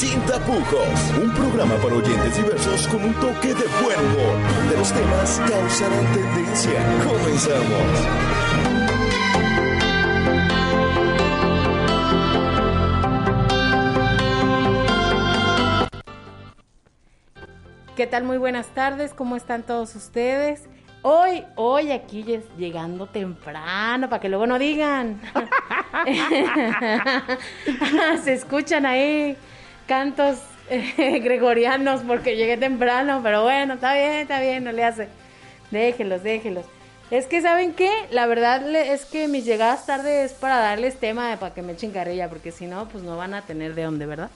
Sin tapujos, un programa para oyentes diversos con un toque de buen humor, donde los temas causarán tendencia. Comenzamos. ¿Qué tal? Muy buenas tardes, ¿cómo están todos ustedes? Hoy, hoy aquí es llegando temprano, para que luego no digan. Se escuchan ahí cantos eh, gregorianos porque llegué temprano, pero bueno, está bien, está bien, no le hace. Déjenlos, déjenlos. Es que, ¿saben qué? La verdad es que mis llegadas tarde es para darles tema de para que me echen carrilla, porque si no, pues no van a tener de dónde, ¿verdad?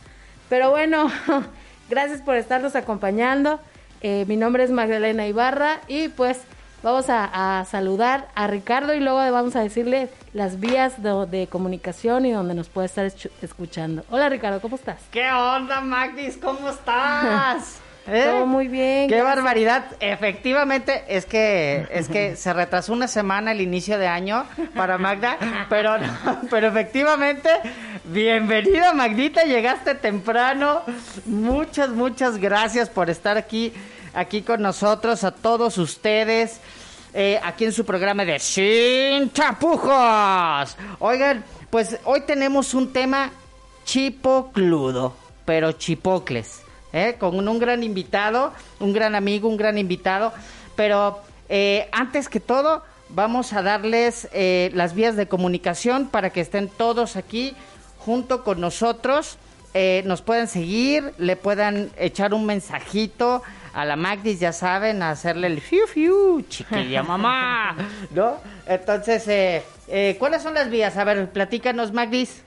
Pero bueno, gracias por estarnos acompañando. Eh, mi nombre es Magdalena Ibarra y pues vamos a, a saludar a Ricardo y luego vamos a decirle las vías de, de comunicación y donde nos puede estar escuchando. Hola Ricardo, ¿cómo estás? ¿Qué onda, Magdis? ¿Cómo estás? ¿Eh? Todo muy bien. Qué gracias. barbaridad. Efectivamente, es que es que se retrasó una semana el inicio de año para Magda, pero no, pero efectivamente, bienvenida Magdita, llegaste temprano. Muchas muchas gracias por estar aquí aquí con nosotros a todos ustedes. eh, aquí en su programa de Sin Tapujos. Oigan, pues hoy tenemos un tema chipocludo, pero chipocles, ¿eh? con un, gran invitado, un gran amigo, un gran invitado. Pero eh, antes que todo, vamos a darles las vías de comunicación para que estén todos aquí junto con nosotros. Nos pueden seguir, le puedan echar un mensajito a la Magdis, ya saben, a hacerle el fiu fiu, chiquilla mamá, ¿no? Entonces, eh, eh, ¿cuáles son las vías? A ver, platícanos, Magdis.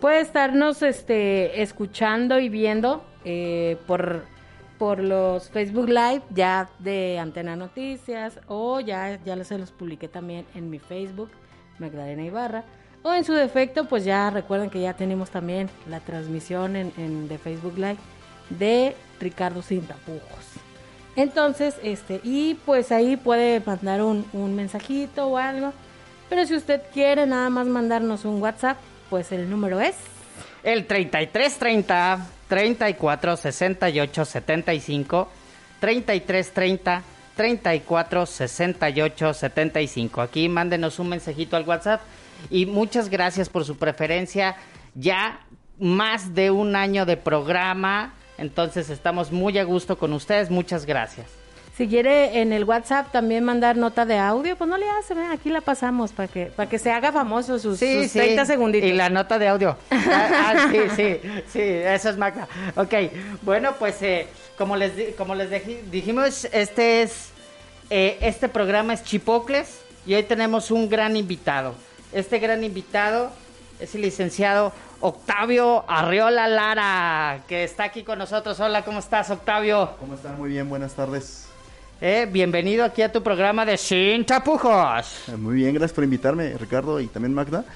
Puede estarnos este, escuchando y viendo eh, por, por los Facebook Live ya de Antena Noticias o ya, ya se los publiqué también en mi Facebook, Magdalena Ibarra. O en su defecto, pues ya recuerden que ya tenemos también la transmisión en, en- de Facebook Live de Ricardo Sin Tapujos. Entonces, este, y pues ahí puede mandar un, un mensajito o algo. Pero si usted quiere nada más mandarnos un WhatsApp, pues el número es El 3330 34 68 75 3330 34 68 75. Aquí mándenos un mensajito al WhatsApp y muchas gracias por su preferencia. Ya más de un año de programa, entonces estamos muy a gusto con ustedes. Muchas gracias. Si quiere en el WhatsApp también mandar nota de audio, pues no le hace, aquí la pasamos para que para que se haga famoso sus, sus 30 segunditos. Y la nota de audio. Ah, ah, sí, sí, sí, eso es Magda. Ok, bueno, pues eh, como les, como les dijimos, este es, eh, este programa es Chipocles y hoy tenemos un gran invitado. Este gran invitado es el licenciado Octavio Arriola Lara, que está aquí con nosotros. Hola, ¿cómo estás, Octavio? ¿Cómo están? Muy bien, buenas tardes. Eh, bienvenido aquí a tu programa de Sin Tapujos. Eh, Muy bien, gracias por invitarme, Ricardo y también Magda.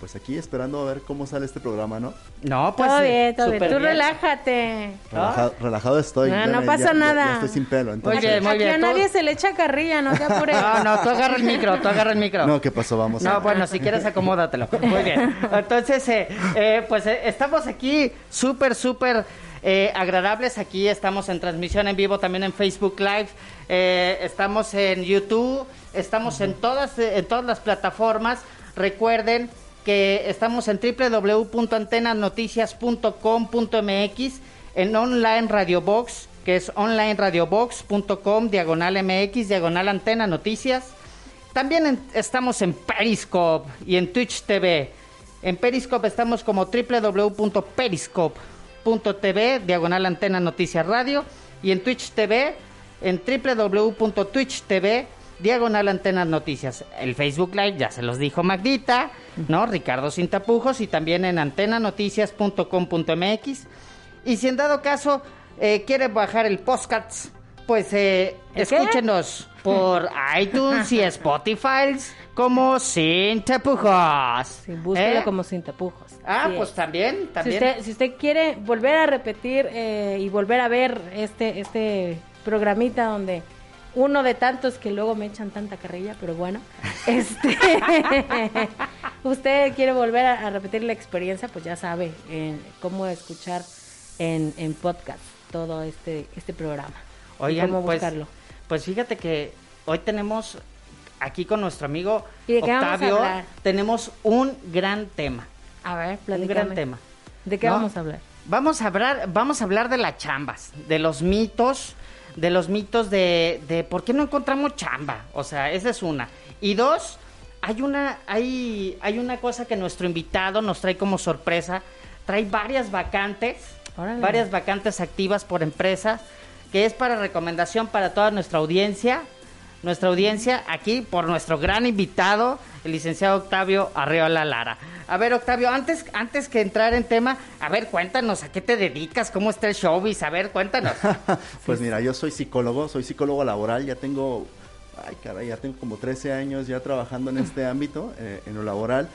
Pues aquí esperando a ver cómo sale este programa, ¿no? No, pues. todo bien, todo bien. Tú relájate. Relajado, relajado estoy. No, no pasa ya- nada. Ya, estoy sin pelo, entonces. bien, muy Aquí bien. a Tú- nadie se le echa carrilla, no te apures. No, no, tú agarra el micro, tú agarra el micro. No, ¿qué pasó? Vamos. No, a- bueno, si quieres acomódatelo. Muy bien. Entonces, eh, eh, pues eh, estamos aquí súper, súper eh, agradables. Aquí estamos en transmisión en vivo también en Facebook Live. Eh, estamos en YouTube. Estamos en todas, eh, en todas las plataformas. Recuerden que estamos en www.antenasnoticias.com.mx en online radio box que es onlineradiobox.com diagonal mx diagonal antena noticias también estamos en Periscope y en Twitch TV. En Periscope estamos como www.periscope.tv, diagonal antena noticias radio. Y en Twitch TV, en www.twitch.tv, diagonal antena noticias. El Facebook Live, ya se los dijo Magdita. ¿no? Ricardo Sin Tapujos y también en antenanoticias.com.mx. Y si en dado caso eh, quiere bajar el podcast, pues eh, escúchenos por iTunes y Spotify como Sin Tapujos. Sí, búsquelo ¿Eh? como sin tapujos. Ah, pues es. también, Si también. usted, si usted quiere volver a repetir eh, y volver a ver este, este programita donde uno de tantos que luego me echan tanta carrilla, pero bueno, este, usted quiere volver a, a repetir la experiencia, pues ya sabe eh, cómo escuchar en, en podcast todo este, este programa. y Oigan, cómo pues, buscarlo. pues fíjate que hoy tenemos aquí con nuestro amigo ¿Y de qué vamos a Octavio, tenemos un gran tema. A ver, Un gran tema. ¿De qué ¿no? vamos a hablar? Vamos a hablar, vamos a hablar de las chambas, de los mitos, de los mitos de, de por qué no encontramos chamba. O sea, esa es una. Y dos, hay una, hay, hay una cosa que nuestro invitado nos trae como sorpresa. Trae varias vacantes, Órale. varias vacantes activas por empresas, que es para recomendación para toda nuestra audiencia. Nuestra audiencia aquí por nuestro gran invitado, el licenciado Octavio Arreola Lara. A ver, Octavio, antes, antes que entrar en tema, a ver, cuéntanos, ¿a qué te dedicas? ¿Cómo está el showbiz? A ver, cuéntanos. Pues mira, yo soy psicólogo, soy psicólogo laboral, ya tengo, ay caray, ya tengo como 13 años ya trabajando en este ámbito, eh, en lo laboral.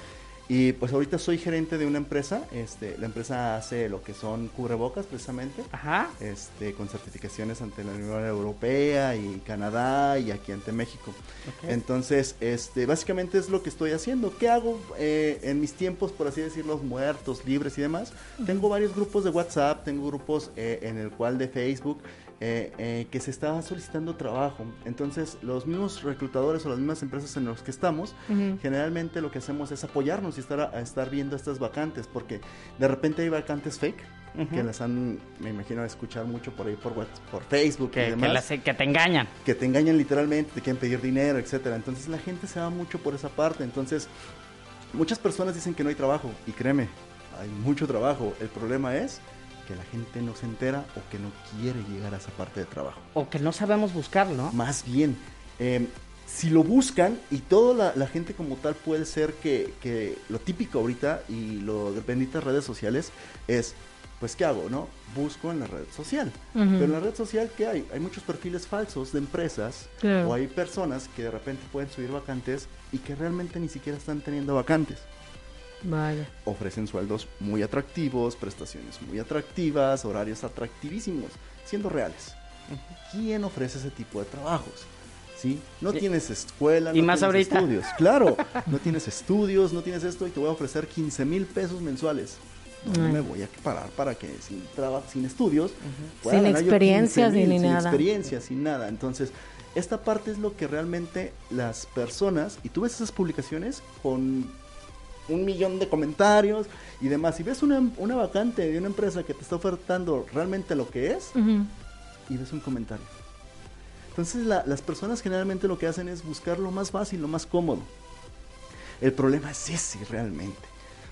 Y pues ahorita soy gerente de una empresa, este, la empresa hace lo que son cubrebocas precisamente, Ajá. este, con certificaciones ante la Unión Europea y Canadá y aquí ante México. Ok. Entonces, este, básicamente es lo que estoy haciendo. ¿Qué hago eh, en mis tiempos, por así decirlo, muertos, libres y demás? Tengo varios grupos de WhatsApp, tengo grupos eh, en el cual de Facebook. Eh, eh, que se está solicitando trabajo. Entonces, los mismos reclutadores o las mismas empresas en las que estamos, generalmente lo que hacemos es apoyarnos y estar, a, a estar viendo estas vacantes, porque de repente hay vacantes fake, que las han, me imagino, escuchar mucho por ahí, por, WhatsApp, por Facebook y Que, que, demás las- que te engañan. que te engañan literalmente, te quieren pedir dinero, etcétera. Entonces la gente se va mucho por esa parte. Entonces, muchas personas dicen que no hay trabajo. Y créeme, hay mucho trabajo. El problema es que la gente no se entera o que no quiere llegar a esa parte de trabajo. O que no sabemos buscar, ¿no? Más bien, eh, si lo buscan y toda la, la gente como tal puede ser que, que lo típico ahorita y lo de benditas redes sociales es, pues, ¿qué hago, no? Busco en la red social. Pero en la red social, ¿qué hay? Hay muchos perfiles falsos de empresas Claro. o hay personas que de repente pueden subir vacantes y que realmente ni siquiera están teniendo vacantes. Vaya. Ofrecen sueldos muy atractivos, prestaciones muy atractivas, horarios atractivísimos, siendo reales. ¿Quién ofrece ese tipo de trabajos? ¿Sí? No Y- tienes escuela, y no más tienes ahorita. estudios. Claro, no tienes estudios, no tienes esto y te voy a ofrecer 15 mil pesos mensuales. No Ay. me voy a parar para que sin trabajo, sin estudios, pueda Sin ganar yo experiencias 15,000, ni sin nada. experiencia, sin nada. Entonces, esta parte es lo que realmente las personas, y tú ves esas publicaciones con un millón de comentarios y demás, y ves una, una vacante de una empresa que te está ofertando realmente lo que es, y ves un comentario. Entonces la- las personas generalmente lo que hacen es buscar lo más fácil, lo más cómodo. El problema es ese realmente.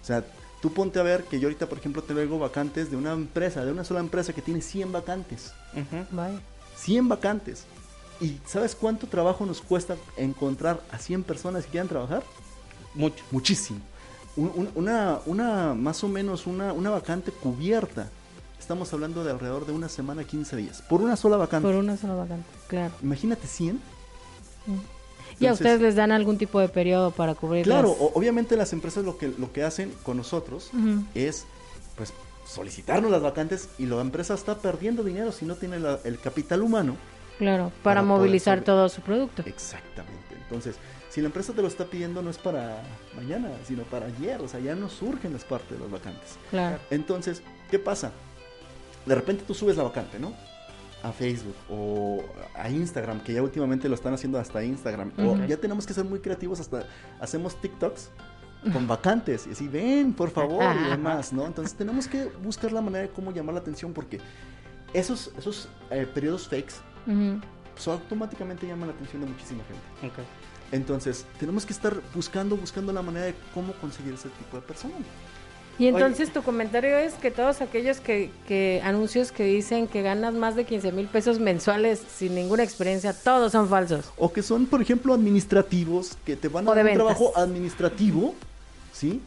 O sea, tú ponte a ver que yo ahorita, por ejemplo, te traigo vacantes de una empresa, de una sola empresa que tiene 100 vacantes. Ujú. Vaya. 100 vacantes. ¿Y sabes cuánto trabajo nos cuesta encontrar a 100 personas que quieran trabajar? Mucho. Muchísimo. Un- un- una, una, más o menos, una, una vacante cubierta. Estamos hablando de alrededor de una semana, 15 días. Por una sola vacante. Por una sola vacante, claro. Imagínate 100. ¿Y a ustedes les dan algún tipo de periodo para cubrir? Claro, las- o- obviamente las empresas lo que, lo que hacen con nosotros es pues solicitarnos las vacantes y la empresa está perdiendo dinero si no tiene la- el capital humano. Claro, para, movilizar todo su producto. Exactamente. Entonces, si la empresa te lo está pidiendo no es para mañana, sino para ayer. O sea, ya no surgen las partes de las vacantes. Claro. Entonces, ¿qué pasa? De repente tú subes la vacante, ¿no? A Facebook o a Instagram, que ya últimamente lo están haciendo hasta Instagram. O ya tenemos que ser muy creativos, hasta hacemos TikToks con vacantes y así, ven, por favor, y demás, ¿no? Entonces tenemos que buscar la manera de cómo llamar la atención porque esos, esos eh, periodos fakes pues, automáticamente llaman la atención de muchísima gente. Ok. Entonces, tenemos que estar buscando, buscando la manera de cómo conseguir ese tipo de personas. Y entonces tu comentario es que todos aquellos que, que anuncios que dicen que ganas más de 15 mil pesos mensuales sin ninguna experiencia, todos son falsos. O que son, por ejemplo, administrativos, que te van a dar un ventas. trabajo administrativo, ¿sí?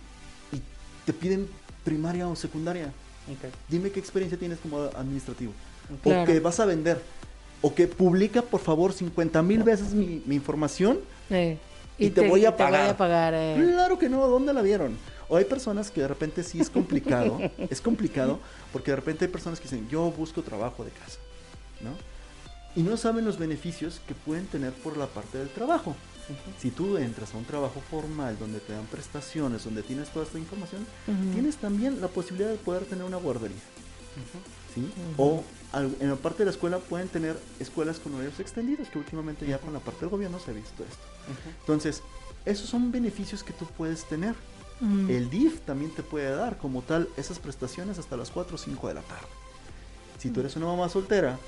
Y te piden primaria o secundaria. Ok. Dime qué experiencia tienes como administrativo. Claro. O que vas a vender. O que publica, por favor, 50 mil veces mi, mi información. Eh, Y te voy a Te voy pagar. a pagar. eh. Claro que no, ¿dónde la vieron? O hay personas que de repente sí es complicado, es complicado, porque de repente hay personas que dicen, yo busco trabajo de casa, ¿no? Y no saben los beneficios que pueden tener por la parte del trabajo. Si tú entras a un trabajo formal donde te dan prestaciones, donde tienes toda esta información, tienes también la posibilidad de poder tener una guardería. ¿sí? O al- en la parte de la escuela pueden tener escuelas con horarios extendidos, que últimamente ya con la parte del gobierno se ha visto esto. Entonces, esos son beneficios que tú puedes tener. Mm. El DIF también te puede dar como tal esas prestaciones hasta las 4 o 5 de la tarde. Si tú eres una mamá soltera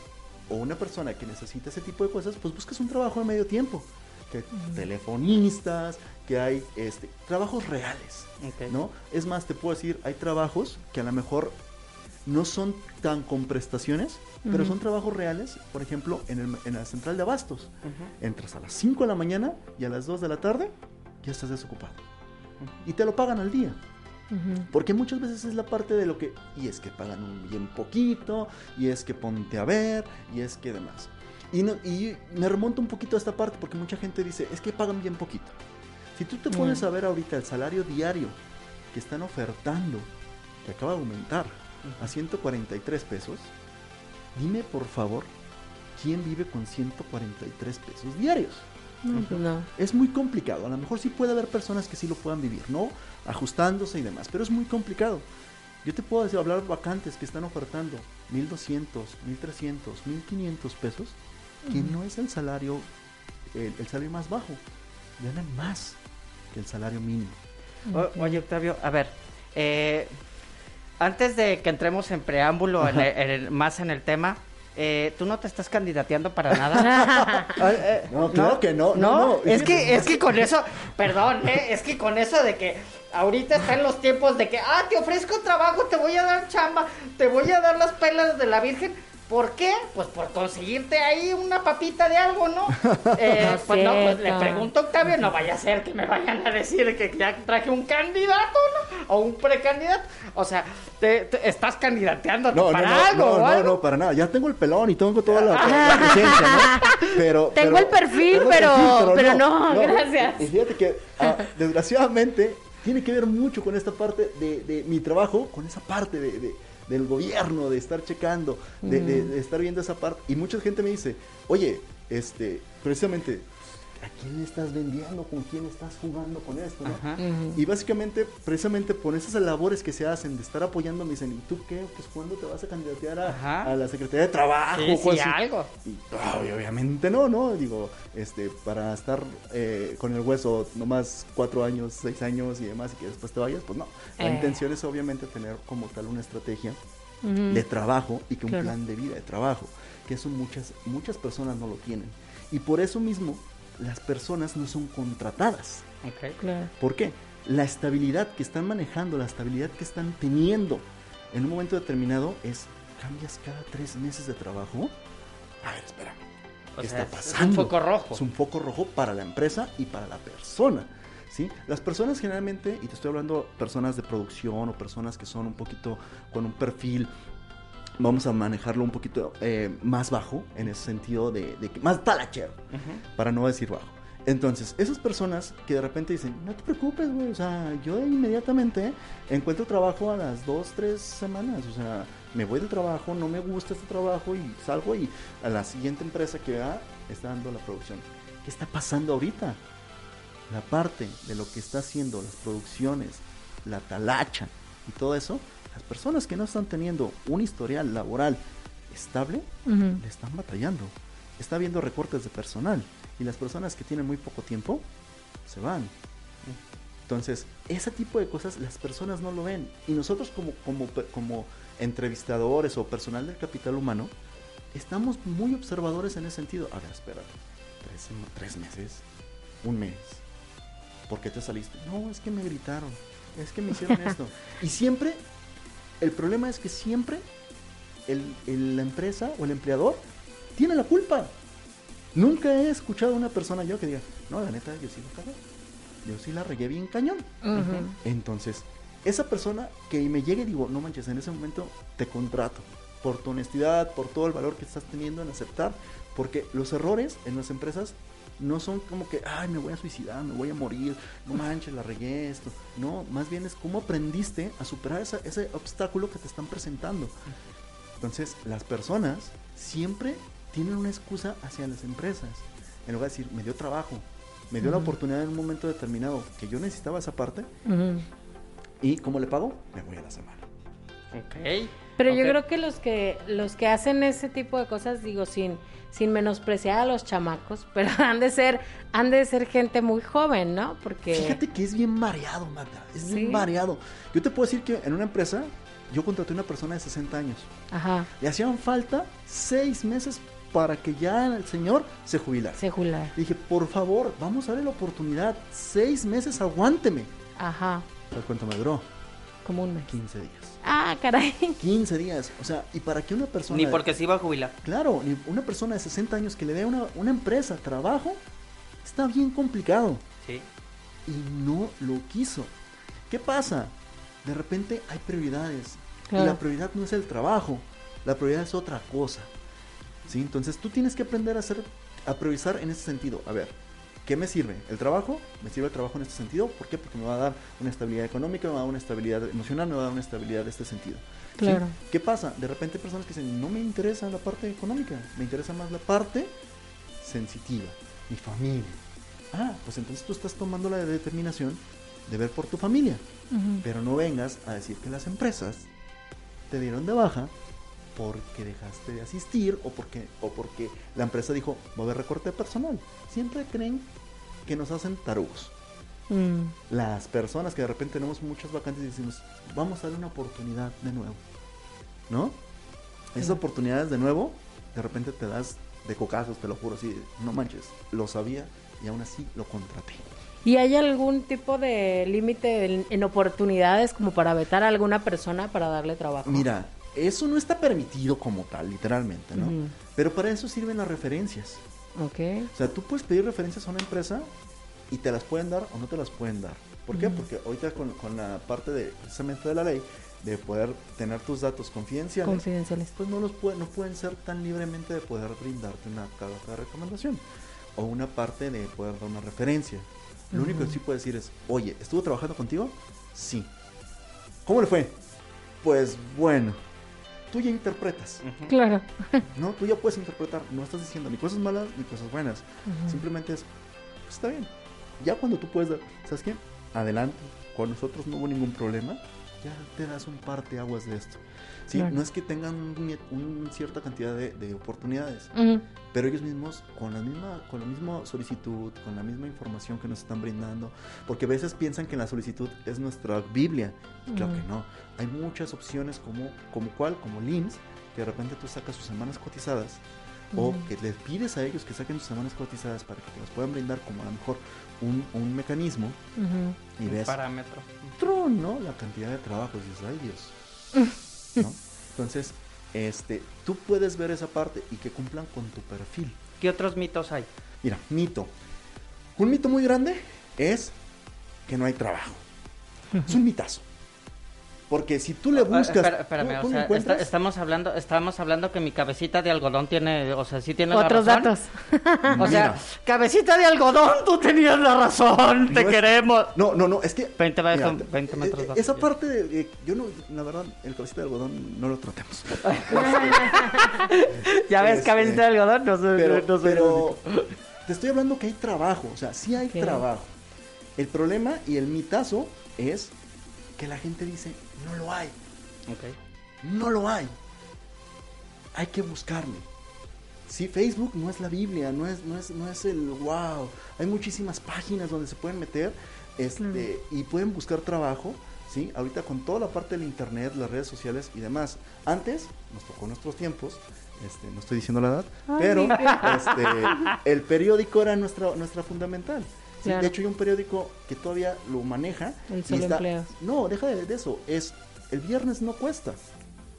o una persona que necesita ese tipo de cosas, pues buscas un trabajo de medio tiempo. Que telefonistas, que hay este, trabajos reales. ¿no? Es más, te puedo decir, hay trabajos que a lo mejor no son tan con prestaciones, pero son trabajos reales, por ejemplo, en, el- en la central de abastos. Entras a las 5 de la mañana y a las 2 de la tarde ya estás desocupado. Y te lo pagan al día. Porque muchas veces es la parte de lo que, y es que pagan un bien poquito, y es que ponte a ver, y es que demás. Y, no- y me remonto un poquito a esta parte porque mucha gente dice, es que pagan bien poquito. Si tú te pones a ver ahorita el salario diario que están ofertando, que acaba de aumentar a 143 pesos, dime por favor, ¿quién vive con 143 pesos diarios? No, pues no. Es muy complicado. A lo mejor sí puede haber personas que sí lo puedan vivir, ¿no? Ajustándose y demás, pero es muy complicado. Yo te puedo decir, hablar vacantes que están ofertando 1200, 1300, 1500 pesos, que no es el salario, el, el salario más bajo. Ganan más que el salario mínimo. O- oye, Octavio, a ver, eh, antes de que entremos en preámbulo, en el- en el- más en el tema, eh, ¿tú no te estás candidateando para nada? Ah, eh, No, claro que no, no, no, es que, es que con eso, perdón, eh, es que con eso de que ahorita están los tiempos de que, ah, te ofrezco trabajo, te voy a dar chamba, te voy a dar las pelas de la Virgen. ¿Por qué? Pues por conseguirte ahí una papita de algo, ¿no? Eh, No pues no, pues le pregunto a Octavio, no vaya a ser que me vayan a decir que ya traje un candidato, ¿no? O un precandidato. O sea, te, te- estás candidateando No, para no, algo, no, no, algo. no, para nada. Ya tengo el pelón y tengo toda la, la presencia, ¿no? Pero, Tengo pero- el perfil, tengo el pero- pero no, gracias. Y fíjate que, ah, desgraciadamente, tiene que ver mucho con esta parte de, de mi trabajo, con esa parte de, de- del gobierno, de estar checando, de, de- de estar viendo esa parte. Y mucha gente me dice, oye, este, precisamente, ¿a quién estás vendiendo? ¿Con quién estás jugando con esto? no? Ajá. Y básicamente, precisamente por esas labores que se hacen de estar apoyando, me dicen, ¿y tú qué? Pues ¿cuándo te vas a candidatear a, a la Secretaría de Trabajo? Sí, sí, algo. Y ay, obviamente no, ¿no? Digo, este, para estar eh, con el hueso nomás cuatro años, seis años y demás y que después te vayas, pues no. La Eh. intención es obviamente tener como tal una estrategia Ujú. de trabajo y que un Claro. plan de vida de trabajo, que eso muchas, muchas personas no lo tienen. Y por eso mismo las personas no son contratadas. Ok. Claro. ¿Por qué? La estabilidad que están manejando, la estabilidad que están teniendo en un momento determinado es, cambias cada tres meses de trabajo. A ver, espérame. O ¿Qué sea, está es un pasando? foco rojo. Es un foco rojo para la empresa y para la persona. ¿sí? Las personas generalmente, y te estoy hablando personas de producción o personas que son un poquito con un perfil, vamos a manejarlo un poquito eh, más bajo, en ese sentido de, de que más talachero para no decir bajo. Entonces, esas personas que de repente dicen, no te preocupes, güey, o sea, yo inmediatamente encuentro trabajo a las dos, tres semanas, o sea, me voy del trabajo, no me gusta este trabajo y salgo y a la siguiente empresa que va está dando la producción. ¿Qué está pasando ahorita? La parte de lo que está haciendo las producciones, la talacha y todo eso, las personas que no están teniendo un historial laboral estable, Ujú. le están batallando. Está habiendo recortes de personal. Y las personas que tienen muy poco tiempo se van. Entonces, ese tipo de cosas las personas no lo ven. Y nosotros como, como, como entrevistadores o personal del capital humano, estamos muy observadores en ese sentido. A ver, espérate. Tres, tres meses. Un mes. ¿Por qué te saliste? No, es que me gritaron. Es que me hicieron esto. Y siempre, el problema es que siempre el- el- la empresa o el empleador tiene la culpa. Nunca he escuchado a una persona yo que diga, no, la neta, yo sí lo cagué. yo sí la regué bien cañón. Entonces, esa persona que me llegue y digo, no manches, en ese momento te contrato por tu honestidad, por todo el valor que estás teniendo en aceptar, porque los errores en las empresas no son como que, ay, me voy a suicidar, me voy a morir, no manches, la regué esto. No, más bien es cómo aprendiste a superar ese obstáculo que te están presentando. Entonces, las personas siempre tienen una excusa hacia las empresas. En lugar de decir, me dio trabajo, me dio la oportunidad en un momento determinado que yo necesitaba esa parte. ¿Y cómo le pago? Me voy a la semana. Ok. Pero yo creo que los que los que hacen ese tipo de cosas, digo, sin sin menospreciar a los chamacos, pero han de ser han de ser gente muy joven, ¿no? Porque Fíjate que es bien mareado, Magda, es bien mareado. Yo te puedo decir que en una empresa yo contraté a una persona de 60 años. Ajá. Le hacían falta seis meses para que ya el señor se jubilara. Se jubilara. Dije, por favor, vamos a darle la oportunidad. Seis meses, aguánteme. Ajá. ¿Sabes cuánto me duró? Como un mes. 15 días. Ah, caray. 15 días. O sea, y para que una persona. Ni porque se iba a jubilar. Claro, ni una persona de 60 años que le dé una, una empresa trabajo, está bien complicado. Sí. Y no lo quiso. ¿Qué pasa? De repente hay prioridades. Y la prioridad no es el trabajo, la prioridad es otra cosa. ¿Sí? Entonces tú tienes que aprender a hacer, a priorizar en ese sentido. A ver, ¿Qué me sirve? ¿El trabajo? Me sirve el trabajo en este sentido. ¿Por qué? Porque me va a dar una estabilidad económica, me va a dar una estabilidad emocional, me va a dar una estabilidad de este sentido. Claro. ¿Qué pasa? De repente hay personas que dicen, no me interesa la parte económica, me interesa más la parte sensitiva, mi familia. Ah, pues entonces tú estás tomando la determinación de ver por tu familia. Pero no vengas a decir que las empresas te dieron de baja porque dejaste de asistir o porque, o porque la empresa dijo, va a haber recorte personal. Siempre creen que nos hacen tarugos. Mm. Las personas que de repente tenemos muchas vacantes y decimos, vamos a darle una oportunidad de nuevo. ¿No? Esas oportunidades de nuevo, de repente te das de cocazos, te lo juro, así, no manches, lo sabía y aún así lo contraté. ¿Y hay algún tipo de límite en, oportunidades como para vetar a alguna persona para darle trabajo? Mira, eso no está permitido como tal, literalmente, ¿no? Pero para eso sirven las referencias. Ok. O sea, tú puedes pedir referencias a una empresa y te las pueden dar o no te las pueden dar. ¿Por qué? Porque ahorita con, con, la parte de precisamente de la ley de poder tener tus datos confidenciales, confidenciales. pues no los puede, no pueden ser tan libremente de poder brindarte una carta de recomendación o una parte de poder dar una referencia. Lo único que sí puede decir es, oye, ¿estuvo trabajando contigo? Sí. ¿Cómo le fue? Pues bueno, tú ya interpretas. Claro. No, tú ya puedes interpretar. No estás diciendo ni cosas malas ni cosas buenas. Simplemente es, pues, está bien. Ya cuando tú puedes dar, ¿sabes qué? Adelante. Con nosotros no hubo ningún problema. Ya te das un par de aguas de esto. Sí, no es que tengan una cierta cantidad de, oportunidades, pero ellos mismos con la misma con la misma solicitud, con la misma información que nos están brindando, porque a veces piensan que la solicitud es nuestra Biblia, y claro que no. Hay muchas opciones como como cual, como LIMS, que de repente tú sacas sus semanas cotizadas o que les pides a ellos que saquen sus semanas cotizadas para que te las puedan brindar como a lo mejor un, un mecanismo y ves parámetro. ¿no? La cantidad de trabajos y dices, ay Dios. Entonces, este, tú puedes ver esa parte y que cumplan con tu perfil. ¿Qué otros mitos hay? Mira, mito. Un mito muy grande es que no hay trabajo. Es un mitazo. Porque si tú le ah, buscas. espérame, o sea, estamos hablando, estamos hablando que mi cabecita de algodón tiene, o sea, sí tiene Otros datos. o sea, cabecita de algodón, tú tenías la razón, te queremos. No, no, no, es que. 20, metros. Eh, esa parte de, yo no, la verdad, el cabecita de algodón no lo tratemos. ya ves, este, cabecita de algodón, no sé. Pero, no pero te estoy hablando que hay trabajo, o sea, sí hay trabajo. El problema y el mitazo es que la gente dice, no lo hay. No lo hay. Hay que buscarle. Sí, Facebook no es la Biblia, no es, no es, no es el wow. Hay muchísimas páginas donde se pueden meter este, y pueden buscar trabajo. ¿sí? Ahorita con toda la parte del internet, las redes sociales y demás. Antes, nos tocó nuestros tiempos, este, no estoy diciendo la edad, pero este, el periódico era nuestra, nuestra fundamental. De hecho, hay un periódico que todavía lo maneja. El solo No, deja de, eso. Es el viernes no cuesta.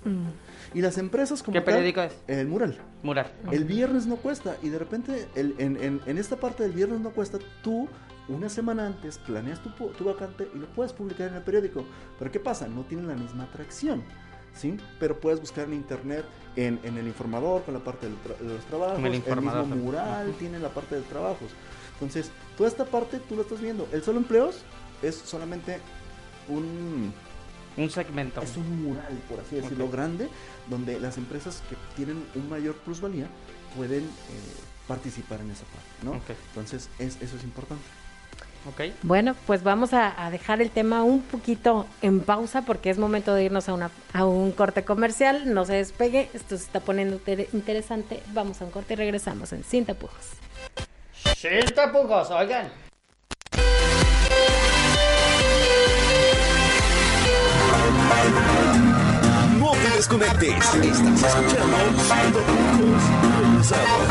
Mm. Y las empresas como ¿Qué periódico es? El Mural. Mural. El viernes no cuesta. Y de repente, el, en, en, esta parte del viernes no cuesta, tú una semana antes planeas tu, tu vacante y lo puedes publicar en el periódico. Pero ¿qué pasa? No tiene la misma atracción. ¿Sí? Pero puedes buscar en internet, en, en el informador, con la parte del tra- de los trabajos, El el, informador mismo también. mural, tiene la parte de trabajos. Entonces, toda esta parte tú lo estás viendo. El solo empleos es solamente un, Un segmento. es un mural, por así decirlo, grande, donde las empresas que tienen un mayor plusvalía pueden eh, participar en esa parte, ¿no? Ok. Entonces, es, eso es importante. Bueno, pues vamos a, a dejar el tema un poquito en pausa porque es momento de irnos a, una, a un corte comercial. No se despegue, esto se está poniendo inter- interesante. Vamos a un corte y regresamos en Sin Tapujos. Sin tapujos, oigan. No te desconectes. Estás escuchando Sin Tapujos. Regresamos.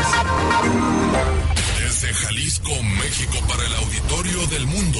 Desde Jalisco, México, para el auditorio del mundo.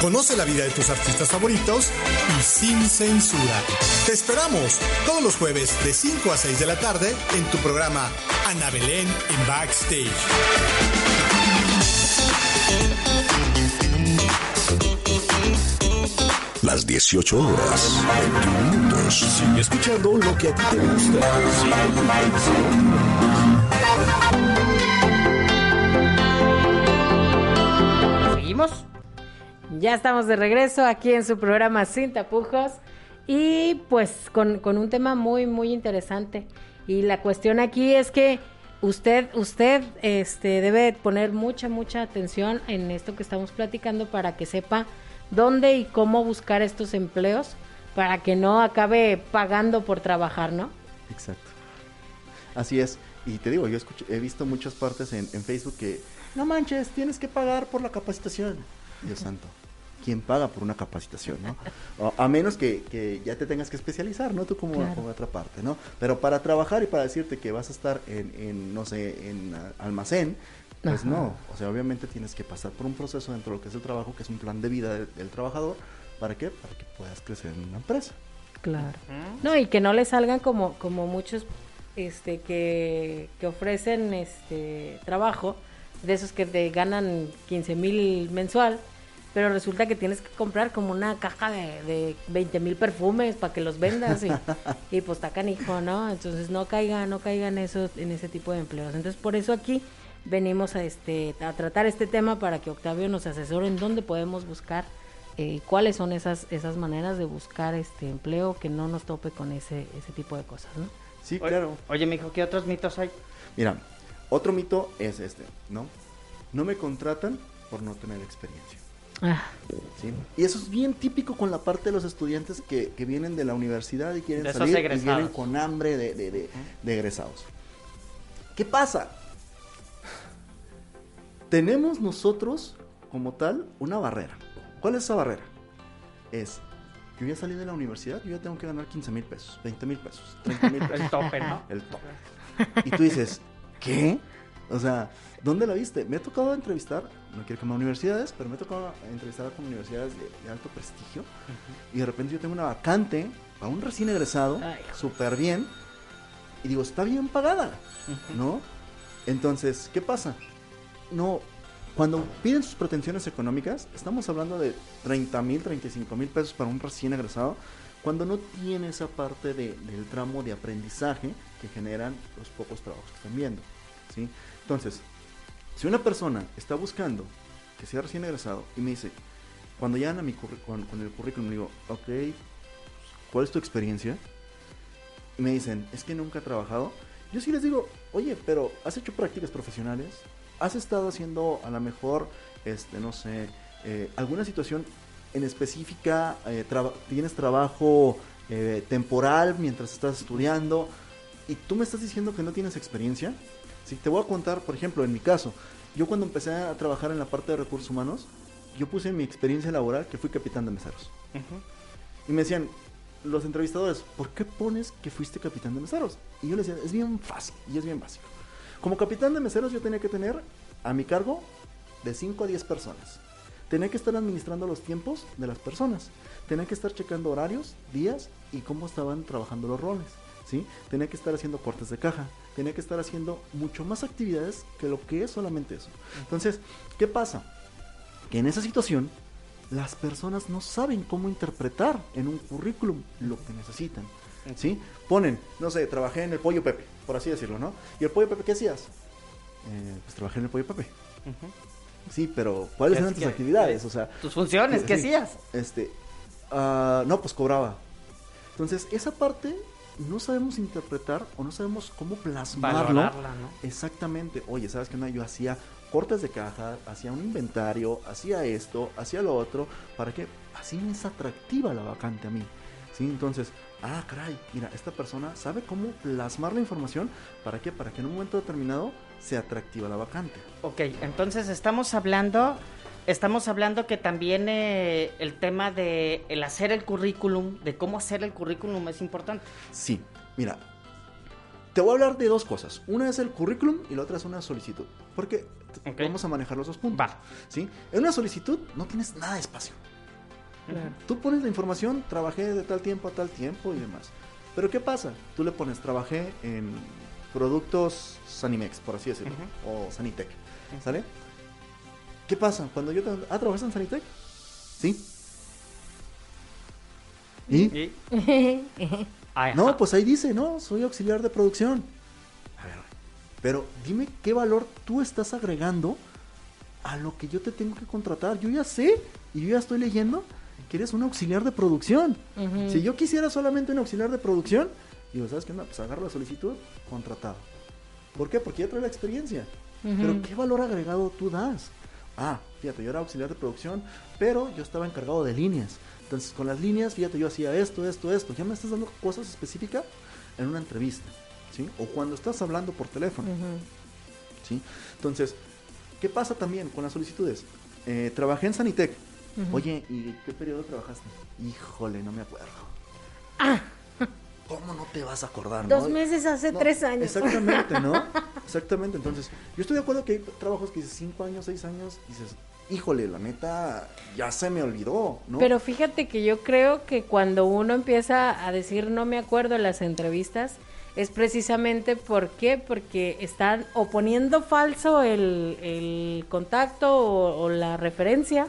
Conoce la vida de tus artistas favoritos y sin censura. Te esperamos todos los jueves de 5 a 6 de la tarde en tu programa Ana Belén en Backstage. Las 18 horas, 21 minutos. Sigue escuchando lo que a ti te gusta. Ya estamos de regreso aquí en su programa Sin Tapujos y pues con, con un tema muy, muy interesante. Y la cuestión aquí es que usted, usted este, debe poner mucha, mucha atención en esto que estamos platicando para que sepa dónde y cómo buscar estos empleos para que no acabe pagando por trabajar, ¿no? Exacto. Así es. Y te digo, yo escuché- he visto muchas partes en, en Facebook que, no manches, tienes que pagar por la capacitación. Dios santo. ¿Quién paga por una capacitación, no? O- a menos que, que ya te tengas que especializar, ¿no? Tú como, Claro. como otra parte, ¿no? Pero para trabajar y para decirte que vas a estar en, en, no sé, en almacén, pues Ajá. no. O sea, obviamente tienes que pasar por un proceso dentro de lo que es el trabajo, que es un plan de vida del, del trabajador. ¿Para qué? Para que puedas crecer en una empresa. Claro. No, y que no le salgan como, como muchos este que, que ofrecen este trabajo, de esos que te ganan 15 mil mensual, pero resulta que tienes que comprar como una caja de, de 20 mil perfumes para que los vendas y, y pues está canijo, ¿no? Entonces no caigan, no caigan esos, en ese tipo de empleos. Entonces por eso aquí venimos a este a tratar este tema para que Octavio nos asesore en dónde podemos buscar eh, cuáles son esas esas maneras de buscar este empleo que no nos tope con ese ese tipo de cosas, ¿no? Sí, claro. Oye, mijo, ¿qué otros mitos hay? Mira, otro mito es este, ¿no? No me contratan por no tener experiencia. Ah, ¿sí? Y eso es bien típico con la parte de los estudiantes que, que vienen de la universidad y quieren De esos salir y vienen con hambre de, de- de- de egresados. ¿Qué pasa? Tenemos nosotros, como tal, una barrera. ¿Cuál es esa barrera? Es, yo ya salí de la universidad, yo ya tengo que ganar 15 mil pesos, 20 mil pesos, 30 mil pesos. El tope, ¿no? El top. Y tú dices, ¿qué? O sea, ¿dónde la viste? Me ha tocado entrevistar, no quiero quemar universidades, pero me ha tocado entrevistar con universidades de, de alto prestigio. Y de repente yo tengo una vacante a un recién egresado, súper bien. Y digo, está bien pagada, ¿no? Entonces, ¿qué pasa? No, cuando piden sus pretensiones económicas, estamos hablando de 30 mil, 35 mil pesos para un recién egresado, cuando no tiene esa parte de- del tramo de aprendizaje que generan los pocos trabajos que están viendo. ¿sí? Entonces, si una persona está buscando que sea recién egresado y me dice, cuando llegan a mi con, con el currículum, digo, ok, ¿cuál es tu experiencia? Y me dicen, es que nunca he trabajado. Yo sí les digo, oye, pero ¿has hecho prácticas profesionales? ¿Has estado haciendo a lo mejor, este, no sé, eh, alguna situación en específica? eh, traba- ¿Tienes trabajo eh, temporal mientras estás estudiando? Y tú me estás diciendo que no tienes experiencia. Sí, te voy a contar, por ejemplo, en mi caso, yo cuando empecé a trabajar en la parte de recursos humanos, yo puse mi experiencia laboral que fui capitán de meseros. Y me decían, los entrevistadores, ¿por qué pones que fuiste capitán de meseros? Y yo les decía, es bien fácil y es bien básico. Como capitán de meseros yo tenía que tener a mi cargo de 5 a 10 personas. Tenía que estar administrando los tiempos de las personas. Tenía que estar checando horarios, días y cómo estaban trabajando los roles. ¿sí? Tenía que estar haciendo cortes de caja. Tenía que estar haciendo mucho más actividades que lo que es solamente eso. Entonces, ¿qué pasa? Que en esa situación las personas no saben cómo interpretar en un currículum lo que necesitan. ¿Sí? Ponen, no sé, trabajé en el pollo Pepe, por así decirlo, ¿no? ¿Y el pollo Pepe qué hacías? Eh, pues trabajé en el pollo Pepe. Sí, pero ¿cuáles ¿Qué eran tus que- actividades? O sea, Tus funciones, ¿qué sí, hacías? Este, ah, no, pues cobraba. Entonces, esa parte no sabemos interpretar o no sabemos cómo plasmarlo. Valorarla, ¿no? Exactamente. Oye, ¿sabes qué? onda? Yo hacía cortes de caja, hacía un inventario, hacía esto, hacía lo otro, para que así me es atractiva la vacante a mí. ¿Sí? Entonces, ah, caray, mira, esta persona sabe cómo plasmar la información, ¿para qué? Para que en un momento determinado sea atractiva la vacante. Ok, entonces estamos hablando, estamos hablando que también eh, el tema de el hacer el currículum, de cómo hacer el currículum es importante. Sí, mira, te voy a hablar de dos cosas. Una es el currículum y la otra es una solicitud. Porque t- Ok. vamos a manejar los dos puntos. Va. ¿sí? En una solicitud no tienes nada de espacio. Tú pones la información, trabajé de tal tiempo a tal tiempo y demás. Pero ¿qué pasa? Tú le pones, trabajé en productos Sanimex, por así decirlo, o Sanitec, ¿sale? ¿Qué pasa? Cuando yo. Ah, ¿trabajaste en Sanitec? Sí. ¿Y? No, pues ahí dice, no, soy auxiliar de producción. A ver, pero dime qué valor tú estás agregando a lo que yo te tengo que contratar. Yo ya sé y yo ya estoy leyendo que eres un auxiliar de producción. Si yo quisiera solamente un auxiliar de producción, digo, ¿sabes qué? onda? Pues agarro la solicitud, contratado. ¿Por qué? Porque ya trae la experiencia. Pero ¿qué valor agregado tú das? Ah, fíjate, yo era auxiliar de producción, pero yo estaba encargado de líneas. Entonces, con las líneas, fíjate, yo hacía esto, esto, esto. Ya me estás dando cosas específicas en una entrevista, ¿sí? O cuando estás hablando por teléfono, ¿sí? Entonces, ¿qué pasa también con las solicitudes? Eh, trabajé en Sanitec. Oye, ¿y qué periodo trabajaste? Híjole, no me acuerdo. ¿Cómo no te vas a acordar? no? Dos meses hace No, tres años. Exactamente, ¿no? Exactamente. Entonces, yo estoy de acuerdo que hay trabajos que dices cinco años, seis años, y dices, híjole, la neta, ya se me olvidó, ¿no? Pero fíjate que yo creo que cuando uno empieza a decir no me acuerdo en las entrevistas, es precisamente por qué, porque están o poniendo falso el, el contacto o, o la referencia,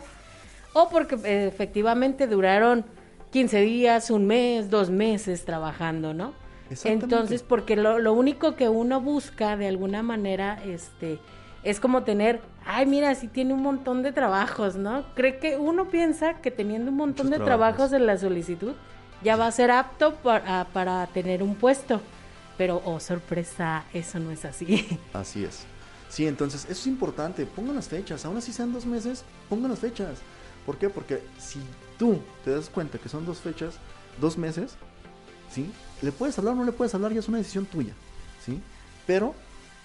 o porque eh, efectivamente duraron 15 días, un mes, dos meses trabajando, ¿no? Entonces, porque lo, lo único que uno busca de alguna manera, este, es como tener, ay, mira, sí tiene un montón de trabajos, ¿no? Cree que uno piensa que teniendo un montón Muchos de trabajos. trabajos en la solicitud ya va a ser apto para, para tener un puesto. Pero, oh, sorpresa, eso no es así. Así es. Sí, entonces, eso es importante. Pongan las fechas. Aún así sean dos meses, pongan las fechas. ¿Por qué? Porque si tú te das cuenta que son dos fechas, dos meses, ¿sí? Le puedes hablar o no le puedes hablar, ya es una decisión tuya, ¿sí? Pero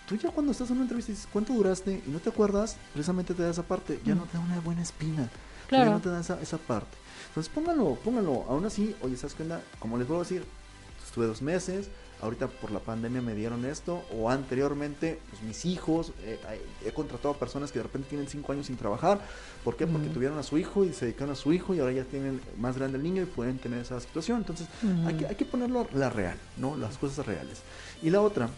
tú ya cuando estás en una entrevista y dices, ¿cuánto duraste? Y no te acuerdas, precisamente te da esa parte. Ya no te da una buena espina. Claro. Ya no te da esa, esa parte. Entonces, pónganlo, pónganlo. Aún así, oye, ¿sabes qué onda? Como les puedo decir, estuve dos meses, ahorita por la pandemia me dieron esto, o anteriormente, pues mis hijos, eh, he contratado a personas que de repente tienen cinco años sin trabajar, ¿por qué? Porque tuvieron a su hijo y se dedicaron a su hijo y ahora ya tienen más grande el niño y pueden tener esa situación, entonces hay, que, hay que ponerlo la real, ¿no? Las cosas reales. Y la otra